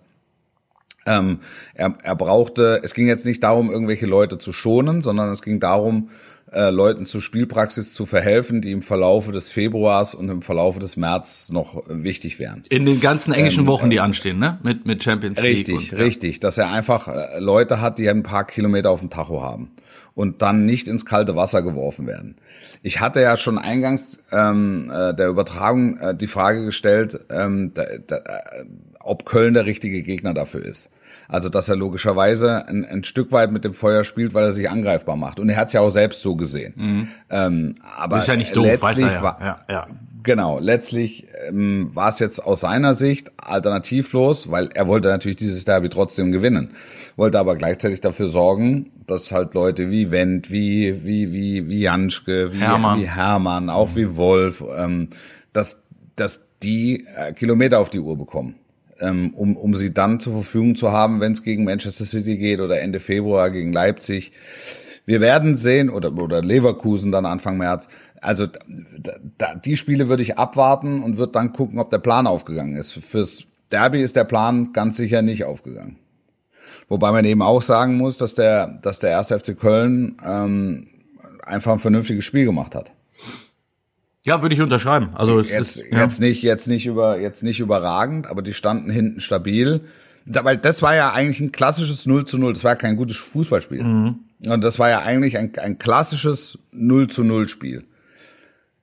Ähm, er, er brauchte, es ging jetzt nicht darum, irgendwelche Leute zu schonen, sondern es ging darum, äh, Leuten zur Spielpraxis zu verhelfen, die im Verlaufe des Februars und im Verlaufe des März noch wichtig wären. In den ganzen englischen ähm, Wochen, die anstehen, ne? Mit, mit Champions League. Richtig, und, ja. richtig. Dass er einfach äh, Leute hat, die ein paar Kilometer auf dem Tacho haben und dann nicht ins kalte Wasser geworfen werden. Ich hatte ja schon eingangs ähm, äh, der Übertragung äh, die Frage gestellt, ähm, da, da, äh, ob Köln der richtige Gegner dafür ist. Also dass er logischerweise ein, ein Stück weit mit dem Feuer spielt, weil er sich angreifbar macht. Und er hat es ja auch selbst so gesehen. Mhm. Ähm, aber das ist ja nicht doof, letztlich weiß er ja. War, ja, ja. Genau, letztlich ähm, war es jetzt aus seiner Sicht alternativlos, weil er wollte natürlich dieses Derby trotzdem gewinnen, wollte aber gleichzeitig dafür sorgen, dass halt Leute wie Wendt, wie wie wie wie Janschke, wie Hermann, wie Hermann auch mhm. wie Wolf, ähm, dass dass die äh, Kilometer auf die Uhr bekommen ähm, um, um sie dann zur Verfügung zu haben, wenn es gegen Manchester City geht oder Ende Februar gegen Leipzig. Wir werden sehen, oder, oder Leverkusen dann Anfang März. Also da, da, die Spiele würde ich abwarten und würde dann gucken, ob der Plan aufgegangen ist. Fürs Derby ist der Plan ganz sicher nicht aufgegangen. Wobei man eben auch sagen muss, dass der, dass der erste FC Köln ähm, einfach ein vernünftiges Spiel gemacht hat. Ja, würde ich unterschreiben. Also jetzt, ist, ja. jetzt nicht, jetzt nicht über, jetzt nicht überragend, aber die standen hinten stabil. Weil das war ja eigentlich ein klassisches 0 zu 0. Das war kein gutes Fußballspiel. Mhm. Und das war ja eigentlich ein, ein klassisches 0 zu 0 Spiel.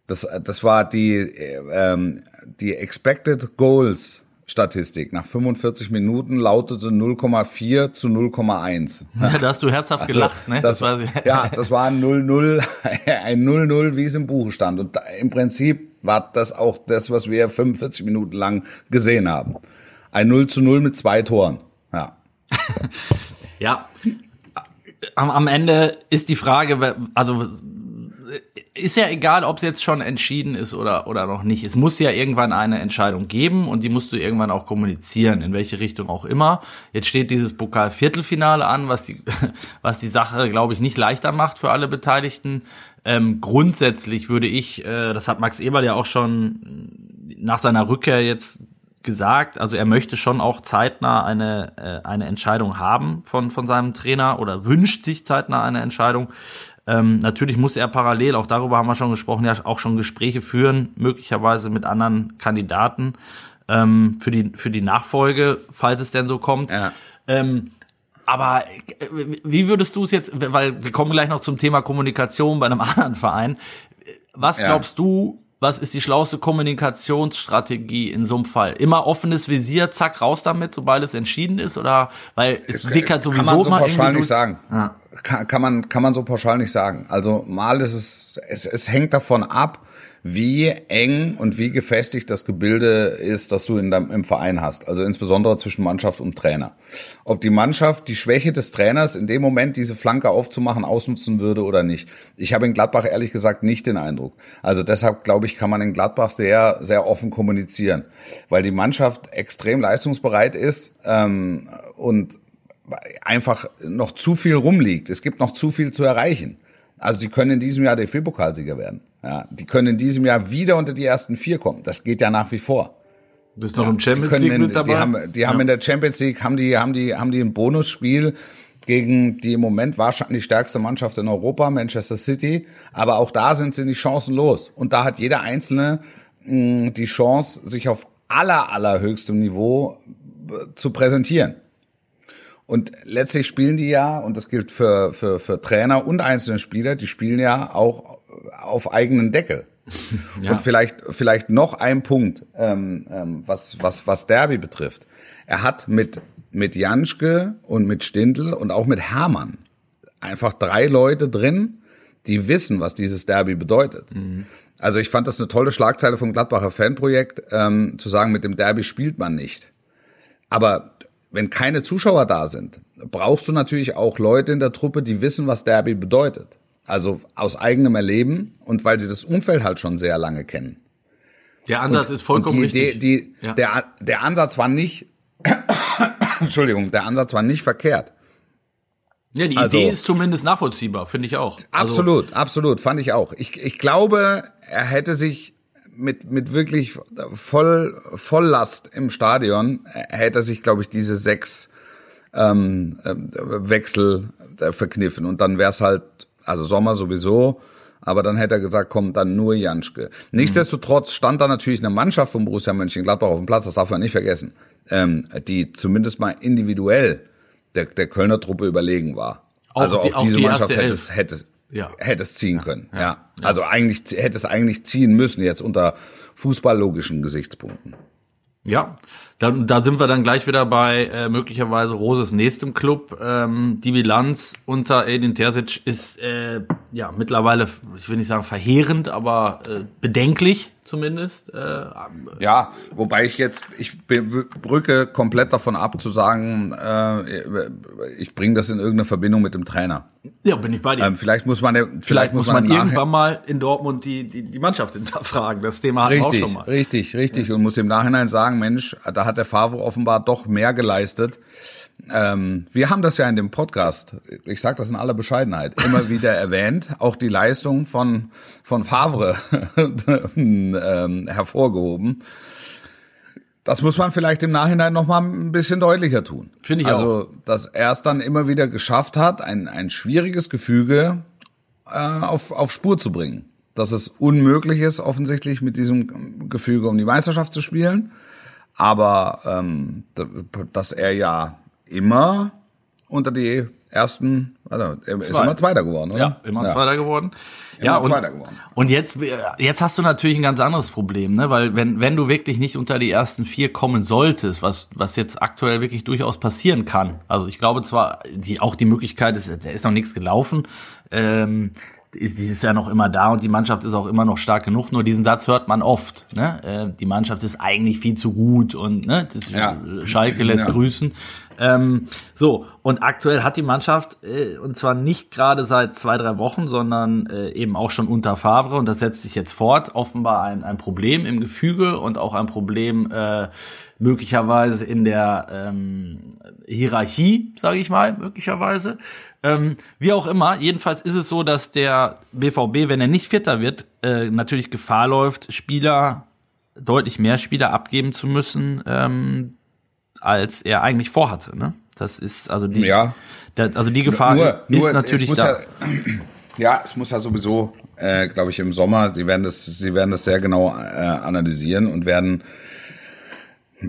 Das, das war die, ähm, die Expected Goals Statistik. Nach 45 Minuten lautete 0,4 zu 0,1. Ja, da hast du herzhaft also, gelacht, ne? Das, das ja, das war ein 0-0, ein 0-0, wie es im Buch stand. Und da, im Prinzip war das auch das, was wir 45 Minuten lang gesehen haben. Ein 0 zu 0 mit zwei Toren. Ja. ja. Am, am Ende ist die Frage, also ist ja egal, ob es jetzt schon entschieden ist oder, oder noch nicht. Es muss ja irgendwann eine Entscheidung geben und die musst du irgendwann auch kommunizieren, in welche Richtung auch immer. Jetzt steht dieses Pokal-Viertelfinale an, was die, was die Sache, glaube ich, nicht leichter macht für alle Beteiligten. Ähm, grundsätzlich würde ich, äh, das hat Max Eberl ja auch schon nach seiner Rückkehr jetzt gesagt, also er möchte schon auch zeitnah eine, äh, eine Entscheidung haben von, von seinem Trainer oder wünscht sich zeitnah eine Entscheidung. Ähm, natürlich muss er parallel, auch darüber haben wir schon gesprochen, ja auch schon Gespräche führen, möglicherweise mit anderen Kandidaten ähm, für, die, für die Nachfolge, falls es denn so kommt. Ja. Ähm, aber äh, wie würdest du es jetzt, weil wir kommen gleich noch zum Thema Kommunikation bei einem anderen Verein. Was glaubst ja. du, was ist die schlauste Kommunikationsstrategie in so einem Fall? Immer offenes Visier, zack, raus damit, sobald es entschieden ist? Oder weil es sickert sowieso kann man so mal pauschal nicht sagen. Ja. Kann, kann, man, kann man so pauschal nicht sagen. Also mal ist es, es, es hängt davon ab, wie eng und wie gefestigt das Gebilde ist, das du in deinem, im Verein hast. Also insbesondere zwischen Mannschaft und Trainer. Ob die Mannschaft die Schwäche des Trainers in dem Moment, diese Flanke aufzumachen, ausnutzen würde oder nicht. Ich habe in Gladbach ehrlich gesagt nicht den Eindruck. Also deshalb glaube ich, kann man in Gladbach sehr, sehr offen kommunizieren, weil die Mannschaft extrem leistungsbereit ist ähm, und einfach noch zu viel rumliegt. Es gibt noch zu viel zu erreichen. Also die können in diesem Jahr DFB-Pokalsieger werden. Ja, die können in diesem Jahr wieder unter die ersten vier kommen. Das geht ja nach wie vor. Du bist noch ja, im Champions League in, mit dabei? Die haben, die ja. haben in der Champions League, haben die, haben die, haben die ein Bonusspiel gegen die im Moment wahrscheinlich stärkste Mannschaft in Europa, Manchester City. Aber auch da sind sie nicht chancenlos. Und da hat jeder Einzelne mh, die Chance, sich auf aller, allerhöchstem Niveau äh, zu präsentieren. Und letztlich spielen die ja, und das gilt für, für, für Trainer und einzelne Spieler, die spielen ja auch auf eigenen Deckel. Ja. Und vielleicht, vielleicht noch ein Punkt, ähm, ähm, was, was, was Derby betrifft. Er hat mit, mit Janschke und mit Stindl und auch mit Hermann einfach drei Leute drin, die wissen, was dieses Derby bedeutet. Mhm. Also ich fand das eine tolle Schlagzeile vom Gladbacher Fanprojekt, ähm, zu sagen, mit dem Derby spielt man nicht. Aber wenn keine Zuschauer da sind, brauchst du natürlich auch Leute in der Truppe, die wissen, was Derby bedeutet. Also aus eigenem Erleben und weil sie das Umfeld halt schon sehr lange kennen. Der Ansatz und, ist vollkommen die richtig. Idee, die, ja. der, der Ansatz war nicht, Entschuldigung, der Ansatz war nicht verkehrt. Ja, die also, Idee ist zumindest nachvollziehbar, finde ich auch. Also absolut, also, absolut, fand ich auch. Ich, ich glaube, er hätte sich mit, mit wirklich voll, Volllast im Stadion hätte er sich, glaube ich, diese sechs ähm, äh, Wechsel äh, verkniffen. Und dann wäre es halt Also Sommer sowieso. Aber dann hätte er gesagt, komm, dann nur Janschke. Nichtsdestotrotz stand da natürlich eine Mannschaft von Borussia Mönchengladbach auf dem Platz, das darf man nicht vergessen, ähm, die zumindest mal individuell der, der Kölner Truppe überlegen war. Auch also die- auch auch diese die Mannschaft hätte hätte, es- Ja. hätte es ziehen können. Ja, Also eigentlich hätte es eigentlich ziehen müssen, jetzt unter fußballlogischen Gesichtspunkten. Ja, da, da sind wir dann gleich wieder bei äh, möglicherweise Roses nächstem Club. Ähm, die Bilanz unter Edin Terzic ist äh, ja mittlerweile, ich will nicht sagen verheerend, aber äh, bedenklich zumindest. Äh, Ja, wobei ich jetzt, ich brücke komplett davon ab zu sagen, äh, ich bringe das in irgendeine Verbindung mit dem Trainer. ja, bin ich bei dir. Ähm, vielleicht muss man, vielleicht, Vielleicht muss man Nachhinein- irgendwann mal in Dortmund die, die, die Mannschaft hinterfragen. Das Thema hatten wir auch Richtig, schon mal. richtig, richtig. Und muss im Nachhinein sagen, Mensch, da hat der Favre offenbar doch mehr geleistet. Ähm, wir haben das ja in dem Podcast, ich sage das in aller Bescheidenheit, immer wieder erwähnt, auch die Leistung von, von Favre ähm, hervorgehoben. Das muss man vielleicht im Nachhinein noch mal ein bisschen deutlicher tun. Finde ich also, dass er es dann immer wieder geschafft hat, ein, ein schwieriges Gefüge äh, auf, auf Spur zu bringen. Dass es unmöglich ist, offensichtlich mit diesem Gefüge um die Meisterschaft zu spielen. Aber ähm, dass er ja immer unter die ersten, warte, er ist immer Zweiter geworden, oder? Ja, immer Zweiter geworden. ja, und, Zweiter geworden. und jetzt, jetzt hast du natürlich ein ganz anderes Problem, ne? Weil wenn, wenn du wirklich nicht unter die ersten vier kommen solltest, was, was jetzt aktuell wirklich durchaus passieren kann. Also ich glaube zwar, die, auch die Möglichkeit ist, da ist noch nichts gelaufen. Ähm, die ist ja noch immer da und die Mannschaft ist auch immer noch stark genug. Nur diesen Satz hört man oft. Ne? Äh, die Mannschaft ist eigentlich viel zu gut und ne, das Ja. Schalke lässt Ja. grüßen. Ähm, so, und aktuell hat die Mannschaft, äh, und zwar nicht gerade seit zwei, drei Wochen, sondern äh, eben auch schon unter Favre, und das setzt sich jetzt fort, offenbar ein, ein Problem im Gefüge und auch ein Problem äh, möglicherweise in der ähm, Hierarchie, sage ich mal, möglicherweise. Ähm, wie auch immer, jedenfalls ist es so, dass der BVB, wenn er nicht Vierter wird, äh, natürlich Gefahr läuft, Spieler, deutlich mehr Spieler abgeben zu müssen, ähm, als er eigentlich vorhatte. Ne? Das ist also die, Ja. der, also die Gefahr nur, ist nur, natürlich da. Ja, ja, es muss ja sowieso, äh, glaube ich, im Sommer, sie werden das, sie werden das sehr genau äh, analysieren und werden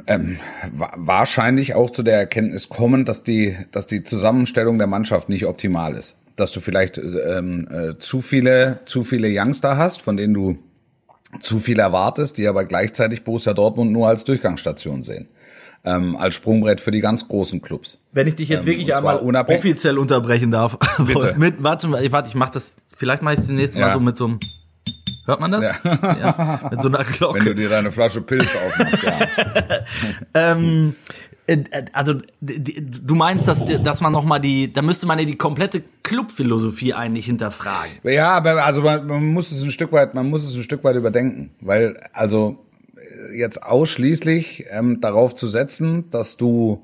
ähm, wa wahrscheinlich auch zu der Erkenntnis kommen, dass die, dass die Zusammenstellung der Mannschaft nicht optimal ist. Dass du vielleicht ähm, äh, zu viele, zu viele Youngster hast, von denen du zu viel erwartest, die aber gleichzeitig Borussia Dortmund nur als Durchgangsstation sehen. Ähm, als Sprungbrett für die ganz großen Clubs. Wenn ich dich jetzt Ähm, wirklich einmal offiziell unterbrechen darf. Bitte. mit, warte mal, ich- warte, ich mach das, vielleicht mache ich es demnächst mal Ja. so mit so einem, hört man das? Ja. mit so einer Glocke. Wenn du dir deine Flasche Pilz aufmachst, ja. Ähm, äh, äh, also du meinst, dass, dass man noch mal die, da müsste man ja die komplette Clubphilosophie eigentlich hinterfragen. Ja, aber also man, man muss es ein Stück weit, man muss es ein Stück weit überdenken, weil also jetzt ausschließlich ähm, darauf zu setzen, dass du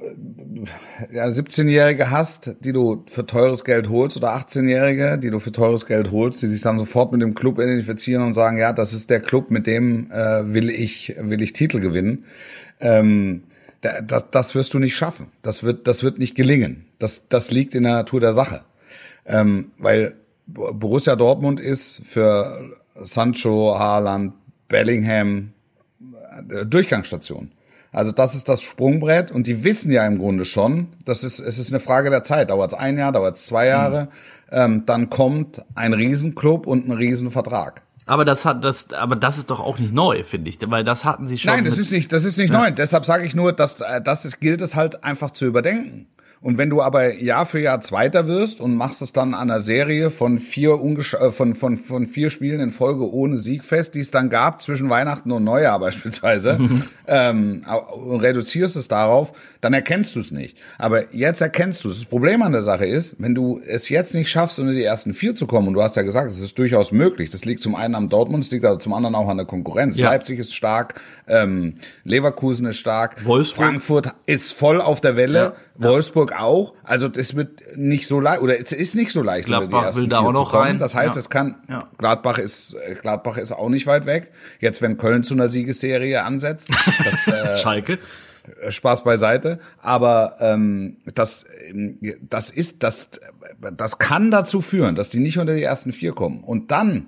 äh, ja, 17-Jährige hast, die du für teures Geld holst oder 18-Jährige, die du für teures Geld holst, die sich dann sofort mit dem Club identifizieren und sagen, ja, das ist der Club, mit dem äh, will ich will ich Titel gewinnen. Ähm, da- das, das wirst du nicht schaffen. Das wird das wird nicht gelingen. Das das liegt in der Natur der Sache. Ähm, weil Bo- Borussia Dortmund ist für Sancho, Haaland, Bellingham äh, Durchgangsstation. Also das ist das Sprungbrett und die wissen ja im Grunde schon, das ist, es ist eine Frage der Zeit. Dauert es ein Jahr, dauert es zwei Jahre, ähm, dann kommt ein Riesenclub und ein Riesenvertrag. Aber das hat das, aber das ist doch auch nicht neu, finde ich, weil das hatten sie schon. Nein, das ist nicht, das ist nicht neu. Deshalb sage ich nur, dass äh, das ist, gilt es halt einfach zu überdenken. Und wenn du aber Jahr für Jahr Zweiter wirst und machst es dann an einer Serie von vier ungesch äh, von, von, von vier Spielen in Folge ohne Sieg fest, die es dann gab zwischen Weihnachten und Neujahr beispielsweise, ähm, und reduzierst es darauf, dann erkennst du es nicht. Aber jetzt erkennst du es. Das Problem an der Sache ist, wenn du es jetzt nicht schaffst, unter die ersten vier zu kommen, und du hast ja gesagt, es ist durchaus möglich. Das liegt zum einen am Dortmund, es liegt aber zum anderen auch an der Konkurrenz. Ja. Leipzig ist stark, ähm, Leverkusen ist stark, Wolfsburg. Frankfurt ist voll auf der Welle, Ja. Wolfsburg auch. Also das wird nicht so leicht oder es ist nicht so leicht, Gladbach ersten will da vier auch noch kommen. rein. Das heißt, Ja. es kann Ja. Gladbach ist Gladbach ist auch nicht weit weg. Jetzt wenn Köln zu einer Siegesserie ansetzt, das, äh, Schalke. Äh, Spaß beiseite, aber ähm, das, ähm, das ist, das, das kann dazu führen, dass die nicht unter die ersten vier kommen. Und dann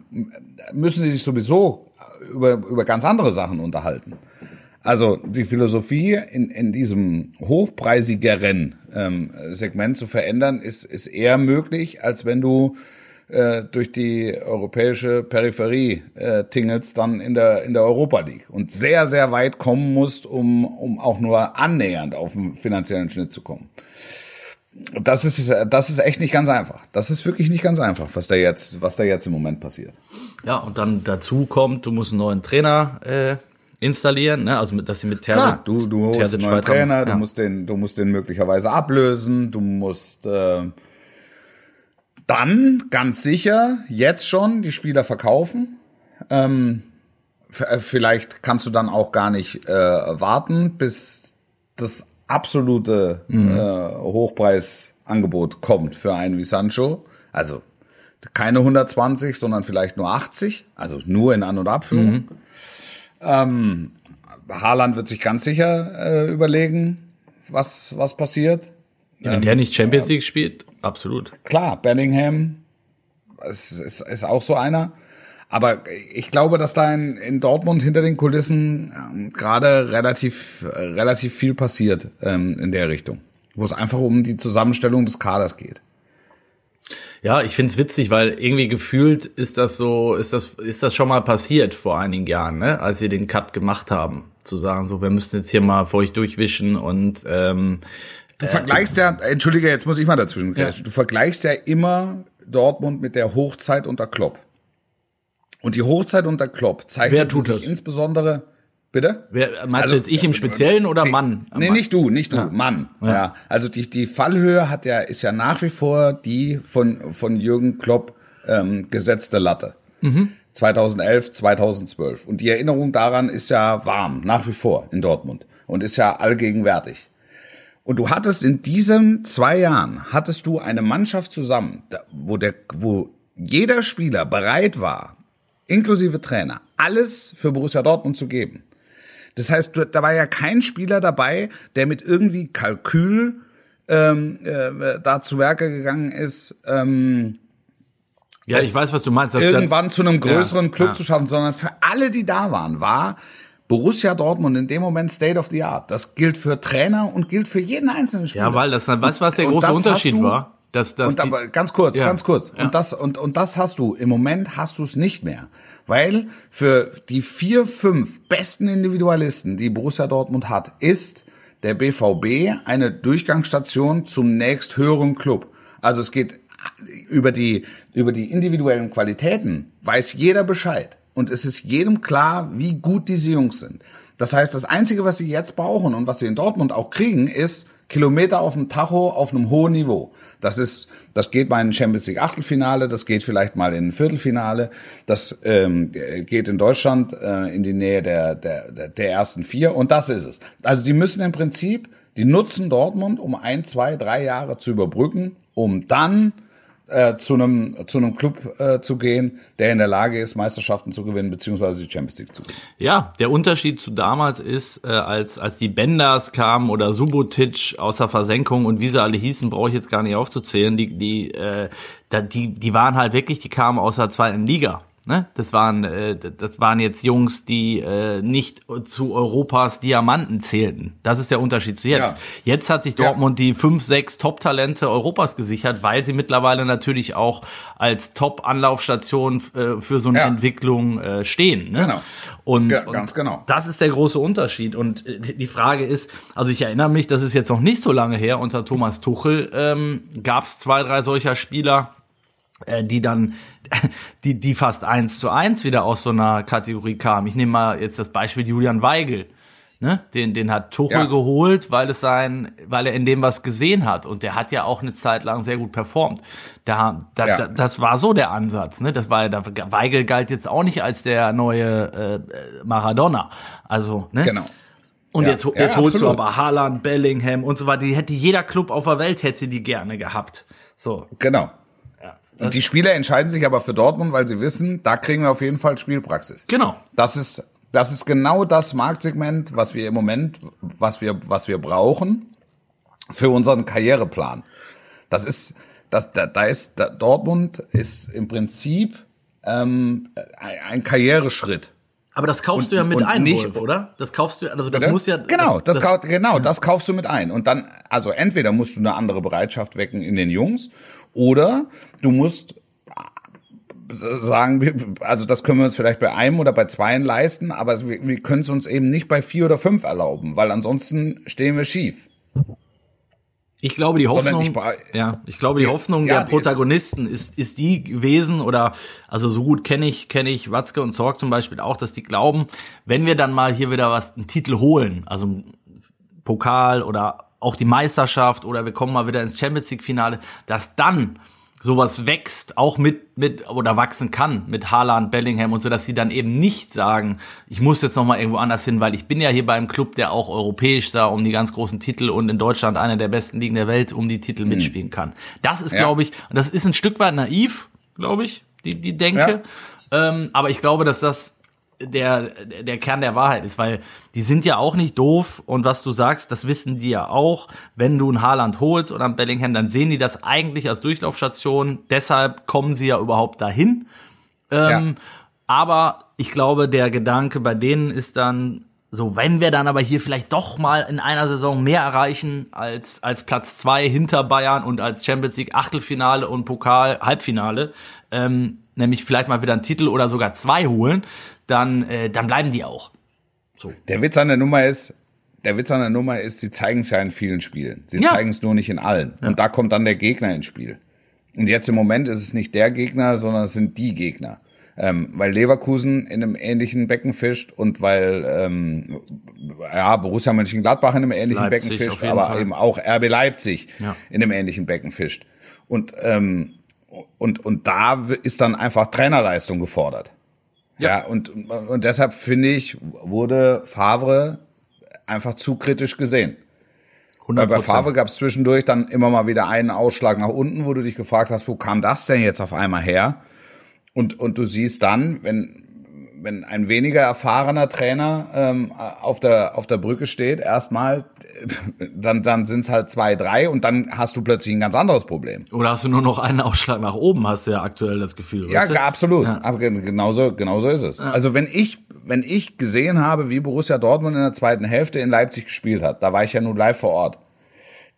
müssen sie sich sowieso über, über ganz andere Sachen unterhalten. Also die Philosophie in, in diesem hochpreisigeren ähm, Segment zu verändern, ist, ist eher möglich, als wenn du äh, durch die europäische Peripherie äh, tingelst, dann in der, in der Europa League und sehr, sehr weit kommen musst, um, um auch nur annähernd auf den finanziellen Schnitt zu kommen. Das ist, das ist echt nicht ganz einfach. Das ist wirklich nicht ganz einfach, was da jetzt, was da jetzt im Moment passiert. Ja, und dann dazu kommt, du musst einen neuen Trainer äh, installieren, ne? also dass sie mit Terzic, Klar, du, du holst Terzic einen neuen Trainer, haben, ja. du musst den, du musst den möglicherweise ablösen, du musst äh, dann ganz sicher jetzt schon die Spieler verkaufen. Ähm, äh, vielleicht kannst du dann auch gar nicht äh, warten, bis das absolute mhm. äh, Hochpreisangebot kommt für einen wie Sancho. Also keine 120, sondern vielleicht nur 80, also nur in An- und Abführung. Mhm. Ähm, Haaland wird sich ganz sicher äh, überlegen, was, was passiert. Wenn ähm, der nicht Champions League spielt, absolut. Klar, Bellingham ist, ist, ist auch so einer. Aber ich glaube, dass da in, in Dortmund hinter den Kulissen ähm, gerade relativ, äh, relativ viel passiert ähm, in der Richtung, wo es einfach um die Zusammenstellung des Kaders geht. Ja, ich find's witzig, weil irgendwie gefühlt ist das so, ist das, ist das schon mal passiert vor einigen Jahren, ne? als sie den Cut gemacht haben, zu sagen, so, wir müssen jetzt hier mal vor euch durchwischen und ähm, Du äh, vergleichst ja, entschuldige, jetzt muss ich mal dazwischen ja. Du vergleichst ja immer Dortmund mit der Hochzeit unter Klopp. Und die Hochzeit unter Klopp zeigt Wer tut sich das? insbesondere Bitte? Wer, meinst also, du jetzt ich im Speziellen oder die, Mann? Nee, Mann. nicht du, nicht du, ja. Mann. Ja. ja. Also die, die Fallhöhe hat ja, ist ja nach wie vor die von, von Jürgen Klopp ähm, gesetzte Latte. Mhm. 2011, 2012. Und die Erinnerung daran ist ja warm, nach wie vor in Dortmund. Und ist ja allgegenwärtig. Und du hattest in diesen zwei Jahren, hattest du eine Mannschaft zusammen, wo der, wo jeder Spieler bereit war, inklusive Trainer, alles für Borussia Dortmund zu geben. Das heißt, da war ja kein Spieler dabei, der mit irgendwie Kalkül ähm, äh, da zu Werke gegangen ist. Ähm, ja, ich weiß, was du meinst. irgendwann zu einem größeren ja, Club ja. zu schaffen, sondern für alle, die da waren, war Borussia Dortmund in dem Moment State of the Art. Das gilt für Trainer und gilt für jeden einzelnen Spieler. Ja, weil das, weißt du, was der große Unterschied war? Dass, dass und aber ganz kurz, ja, ganz kurz. Ja. Und das, und, und das hast du. Im Moment hast du es nicht mehr. Weil für die vier, fünf besten Individualisten, die Borussia Dortmund hat, ist der BVB eine Durchgangsstation zum nächst höheren Club. Also es geht über die, über die individuellen Qualitäten, weiß jeder Bescheid und es ist jedem klar, wie gut diese Jungs sind. Das heißt, das Einzige, was sie jetzt brauchen und was sie in Dortmund auch kriegen, ist Kilometer auf dem Tacho auf einem hohen Niveau. Das ist, das geht mal in Champions League Achtelfinale, das geht vielleicht mal in Viertelfinale, das ähm, geht in Deutschland äh, in die Nähe der, der, der ersten vier und das ist es. Also die müssen im Prinzip, die nutzen Dortmund, um ein, zwei, drei Jahre zu überbrücken, um dann äh, zu einem zu einem Club äh, zu gehen, der in der Lage ist, Meisterschaften zu gewinnen beziehungsweise die Champions League zu gewinnen. Ja, der Unterschied zu damals ist, äh, als als die Benders kamen oder Subotic außer Versenkung und wie sie alle hießen, brauche ich jetzt gar nicht aufzuzählen. Die die äh, die die waren halt wirklich, die kamen aus der zweiten Liga. Ne? Das waren äh, das waren jetzt Jungs, die äh, nicht zu Europas Diamanten zählten. Das ist der Unterschied zu jetzt. Ja. Jetzt hat sich Dortmund ja. die fünf, sechs Top-Talente Europas gesichert, weil sie mittlerweile natürlich auch als Top-Anlaufstation äh, für so eine ja. Entwicklung äh, stehen. Ne? Genau. Und, ja, ganz genau. Das ist der große Unterschied. Und äh, die Frage ist, also ich erinnere mich, das ist jetzt noch nicht so lange her, unter Thomas Tuchel ähm, gab es zwei, drei solcher Spieler, die dann, die, die fast eins zu eins wieder aus so einer Kategorie kamen. Ich nehme mal jetzt das Beispiel Julian Weigel. Ne? Den, den hat Tuchel ja. geholt, weil es sein, weil er in dem was gesehen hat. Und der hat ja auch eine Zeit lang sehr gut performt. Da, da, ja. da das war so der Ansatz. Ne? Das war, da, Weigel galt jetzt auch nicht als der neue äh, Maradona. Also, ne? Genau. Und ja. jetzt, jetzt ja, holst absolut. du aber Haaland, Bellingham und so weiter. Die hätte jeder Club auf der Welt hätte die gerne gehabt. So. Genau. Die Spieler entscheiden sich aber für Dortmund, weil sie wissen, da kriegen wir auf jeden Fall Spielpraxis. Genau. Das ist, das ist genau das Marktsegment, was wir im Moment, was wir, was wir brauchen für unseren Karriereplan. Das ist, das, da, da ist, da, Dortmund ist im Prinzip ähm, ein Karriereschritt. Aber das kaufst Und- du ja mit und ein, nicht- Wolf, oder? Das kaufst du, also das Bitte? muss ja. genau, das, kau- genau, das kaufst du mit ein. Und dann, also entweder musst du eine andere Bereitschaft wecken in den Jungs, oder du musst äh, sagen, also das können wir uns vielleicht bei einem oder bei zweien leisten, aber wir, wir können es uns eben nicht bei vier oder fünf erlauben, weil ansonsten stehen wir schief. Ich glaube, die Hoffnung, ich ja, ich glaube, die Ja, Hoffnung ja, der die ist- Protagonisten ist, ist die gewesen oder, also so gut kenne ich, kenne ich Watzke und Zorg zum Beispiel auch, dass die glauben, wenn wir dann mal hier wieder was, einen Titel holen, also einen Pokal oder auch die Meisterschaft oder wir kommen mal wieder ins Champions League Finale, dass dann sowas wächst, auch mit, mit, oder wachsen kann mit Haaland, Bellingham und so, dass sie dann eben nicht sagen, ich muss jetzt noch mal irgendwo anders hin, weil ich bin ja hier bei einem Club, der auch europäisch da um die ganz großen Titel und in Deutschland einer der besten Ligen der Welt um die Titel mitspielen kann. Das ist, Ja. glaube ich, und das ist ein Stück weit naiv, glaube ich, die, die Denke. Ähm, aber ich glaube, dass das der, der Kern der Wahrheit ist, weil die sind ja auch nicht doof und was du sagst, das wissen die ja auch. Wenn du einen Haaland holst oder einen Bellingham, dann sehen die das eigentlich als Durchlaufstation. Deshalb kommen sie ja überhaupt dahin. Ähm, Aber ich glaube, der Gedanke bei denen ist dann so, wenn wir dann aber hier vielleicht doch mal in einer Saison mehr erreichen als, als Platz zwei hinter Bayern und als Champions League Achtelfinale und Pokal Halbfinale, ähm, nämlich vielleicht mal wieder einen Titel oder sogar zwei holen, dann, äh, dann bleiben die auch. Der Witz an der Nummer ist, der Witz an der Nummer ist, sie zeigen es ja in vielen Spielen. Sie Ja. zeigen es nur nicht in allen. Und da kommt dann der Gegner ins Spiel. Und jetzt im Moment ist es nicht der Gegner, sondern es sind die Gegner. Ähm, weil Leverkusen in einem ähnlichen Becken fischt und weil ähm, ja, Borussia Mönchengladbach in einem ähnlichen Leipzig Becken fischt, aber Fall. eben auch RB Leipzig Ja. in einem ähnlichen Becken fischt. Und, ähm, und, und da ist dann einfach Trainerleistung gefordert. Ja, und, und deshalb finde ich, wurde Favre einfach zu kritisch gesehen. Weil 100 bei Favre gab es zwischendurch dann immer mal wieder einen Ausschlag nach unten, wo du dich gefragt hast, wo kam das denn jetzt auf einmal her? Und, und du siehst dann, wenn, wenn ein weniger erfahrener Trainer ähm, auf, der, auf der Brücke steht, erstmal, dann, dann sind es halt zwei, drei und dann hast du plötzlich ein ganz anderes Problem. Oder hast du nur noch einen Ausschlag nach oben, hast du ja aktuell das Gefühl. Ja, absolut. Ja. Aber gen- genauso, genauso ist es. Also wenn ich, wenn ich gesehen habe, wie Borussia Dortmund in der zweiten Hälfte in Leipzig gespielt hat, da war ich ja nun live vor Ort.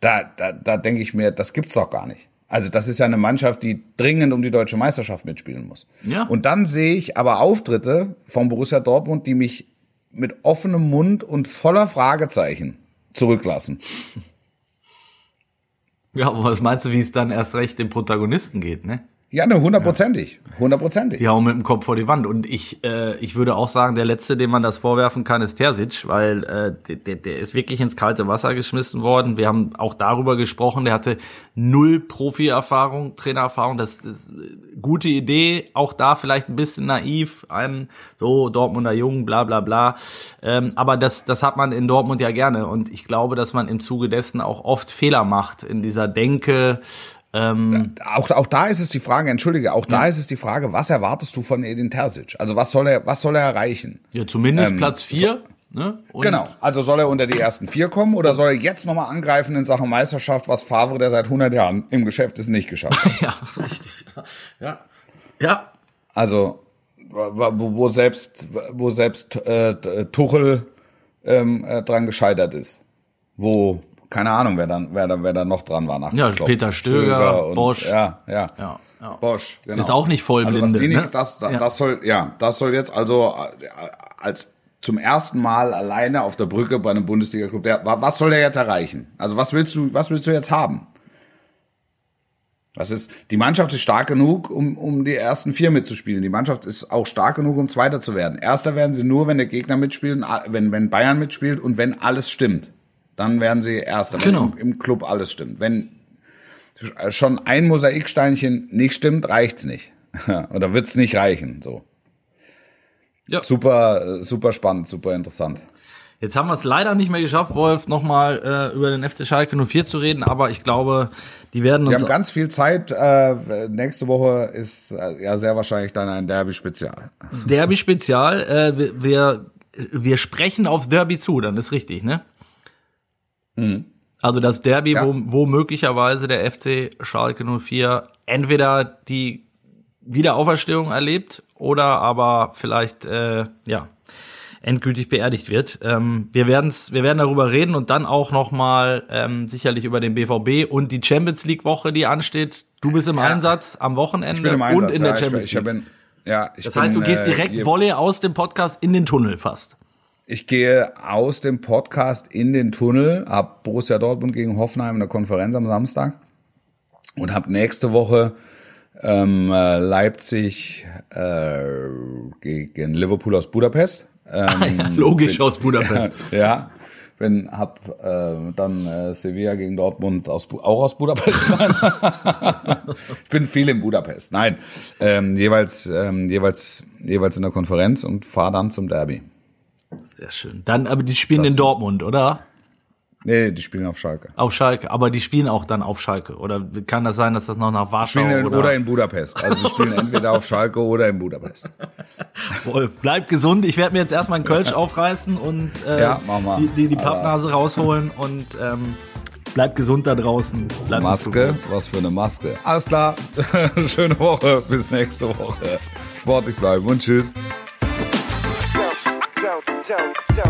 Da, da, da denke ich mir, das gibt's doch gar nicht. Also das ist ja eine Mannschaft, die dringend um die deutsche Meisterschaft mitspielen muss. Ja. Und dann sehe ich aber Auftritte von Borussia Dortmund, die mich mit offenem Mund und voller Fragezeichen zurücklassen. Ja, aber was meinst du, wie es dann erst recht dem Protagonisten geht, ne? Ja, ne, hundertprozentig. Hundertprozentig. Die hauen mit dem Kopf vor die Wand. Und ich, äh, ich würde auch sagen, der Letzte, dem man das vorwerfen kann, ist Terzic, weil äh, der, der, ist wirklich ins kalte Wasser geschmissen worden. Wir haben auch darüber gesprochen, der hatte null Profi-Erfahrung, Trainererfahrung. Das ist eine gute Idee, auch da vielleicht ein bisschen naiv, ein so Dortmunder Jungen, bla bla bla. Ähm, aber das, das hat man in Dortmund ja gerne. Und ich glaube, dass man im Zuge dessen auch oft Fehler macht in dieser Denke. Ähm, auch, auch da ist es die Frage, entschuldige, auch da ist es die Frage, was erwartest du von Edin Terzic? Also was soll er, was soll er erreichen? ja, zumindest Platz vier. Ne? Und Genau. Also soll er unter die ersten vier kommen oder soll er jetzt nochmal angreifen in Sachen Meisterschaft, was Favre, der seit 100 Jahren im Geschäft ist, nicht geschafft hat? Ja, richtig. Ja. Ja. Also wo, wo selbst, wo selbst äh, Tuchel ähm, äh, dran gescheitert ist. Wo keine Ahnung, wer dann, wer dann, wer dann noch dran war nach Ja, Klopp. Peter Stöger, und, Bosch. Ja, ja. Ja, ja. Bosch, genau. Ist auch nicht Vollblinde, Also was die nicht, ne? das, das, Ja. das soll, ja, das soll jetzt also äh, als zum ersten Mal alleine auf der Brücke bei einem Bundesliga-Club. Was soll der jetzt erreichen? Also was willst du, was willst du jetzt haben? Was ist, die Mannschaft ist stark genug, um, um die ersten vier mitzuspielen. Die Mannschaft ist auch stark genug, um Zweiter zu werden. Erster werden sie nur, wenn der Gegner mitspielt, wenn, wenn Bayern mitspielt und wenn alles stimmt. Dann werden sie Erster, Genau. im, im Club alles stimmt. Wenn schon ein Mosaiksteinchen nicht stimmt, reicht's nicht. Oder wird's nicht reichen, so. Ja. Super, super spannend, super interessant. Jetzt haben wir es leider nicht mehr geschafft, Wolf, nochmal äh, über den FC Schalke 04 zu reden, aber ich glaube, die werden Wir uns. haben ganz viel Zeit. Äh, nächste Woche ist äh, ja sehr wahrscheinlich dann ein Derby-Spezial. Derby-Spezial. Äh, wir, wir wir sprechen aufs Derby zu, dann ist richtig, ne? Also das Derby, Ja. wo, wo möglicherweise der FC Schalke 04 entweder die Wiederauferstehung erlebt oder aber vielleicht äh, ja endgültig beerdigt wird. Ähm, wir werden's, wir werden darüber reden und dann auch noch mal ähm, sicherlich über den BVB und die Champions League Woche, die ansteht. Du bist im Einsatz am Wochenende Ich bin im Einsatz, und in der ja, Champions ich, League. ich bin, ja, ich das heißt, du gehst äh, direkt ihr- Volley aus dem Podcast in den Tunnel fast. Ich gehe aus dem Podcast in den Tunnel, hab Borussia Dortmund gegen Hoffenheim in der Konferenz am Samstag und hab nächste Woche ähm, äh, Leipzig äh, gegen Liverpool aus Budapest. Ähm, logisch bin- aus Budapest. Ja, bin hab äh, dann äh, Sevilla gegen Dortmund aus, auch aus Budapest. ich bin viel in Budapest. Nein, ähm, jeweils ähm, jeweils jeweils in der Konferenz und fahre dann zum Derby. Sehr schön. Dann, aber die spielen Das- in Dortmund, oder? Nee, die spielen auf Schalke. Auf Schalke. Aber die spielen auch dann auf Schalke. Oder kann das sein, dass das noch nach Warschau Spielen in, oder, oder in Budapest. Also sie spielen entweder auf Schalke oder in Budapest. Wolf, bleib gesund. Ich werde mir jetzt erstmal einen Kölsch aufreißen und äh, Ja, die, die, die Pappnase rausholen und ähm, bleib gesund da draußen. Bleib Maske, was für eine Maske. Alles klar. Schöne Woche. Bis nächste Woche. Sportlich bleiben und tschüss. don't, don't.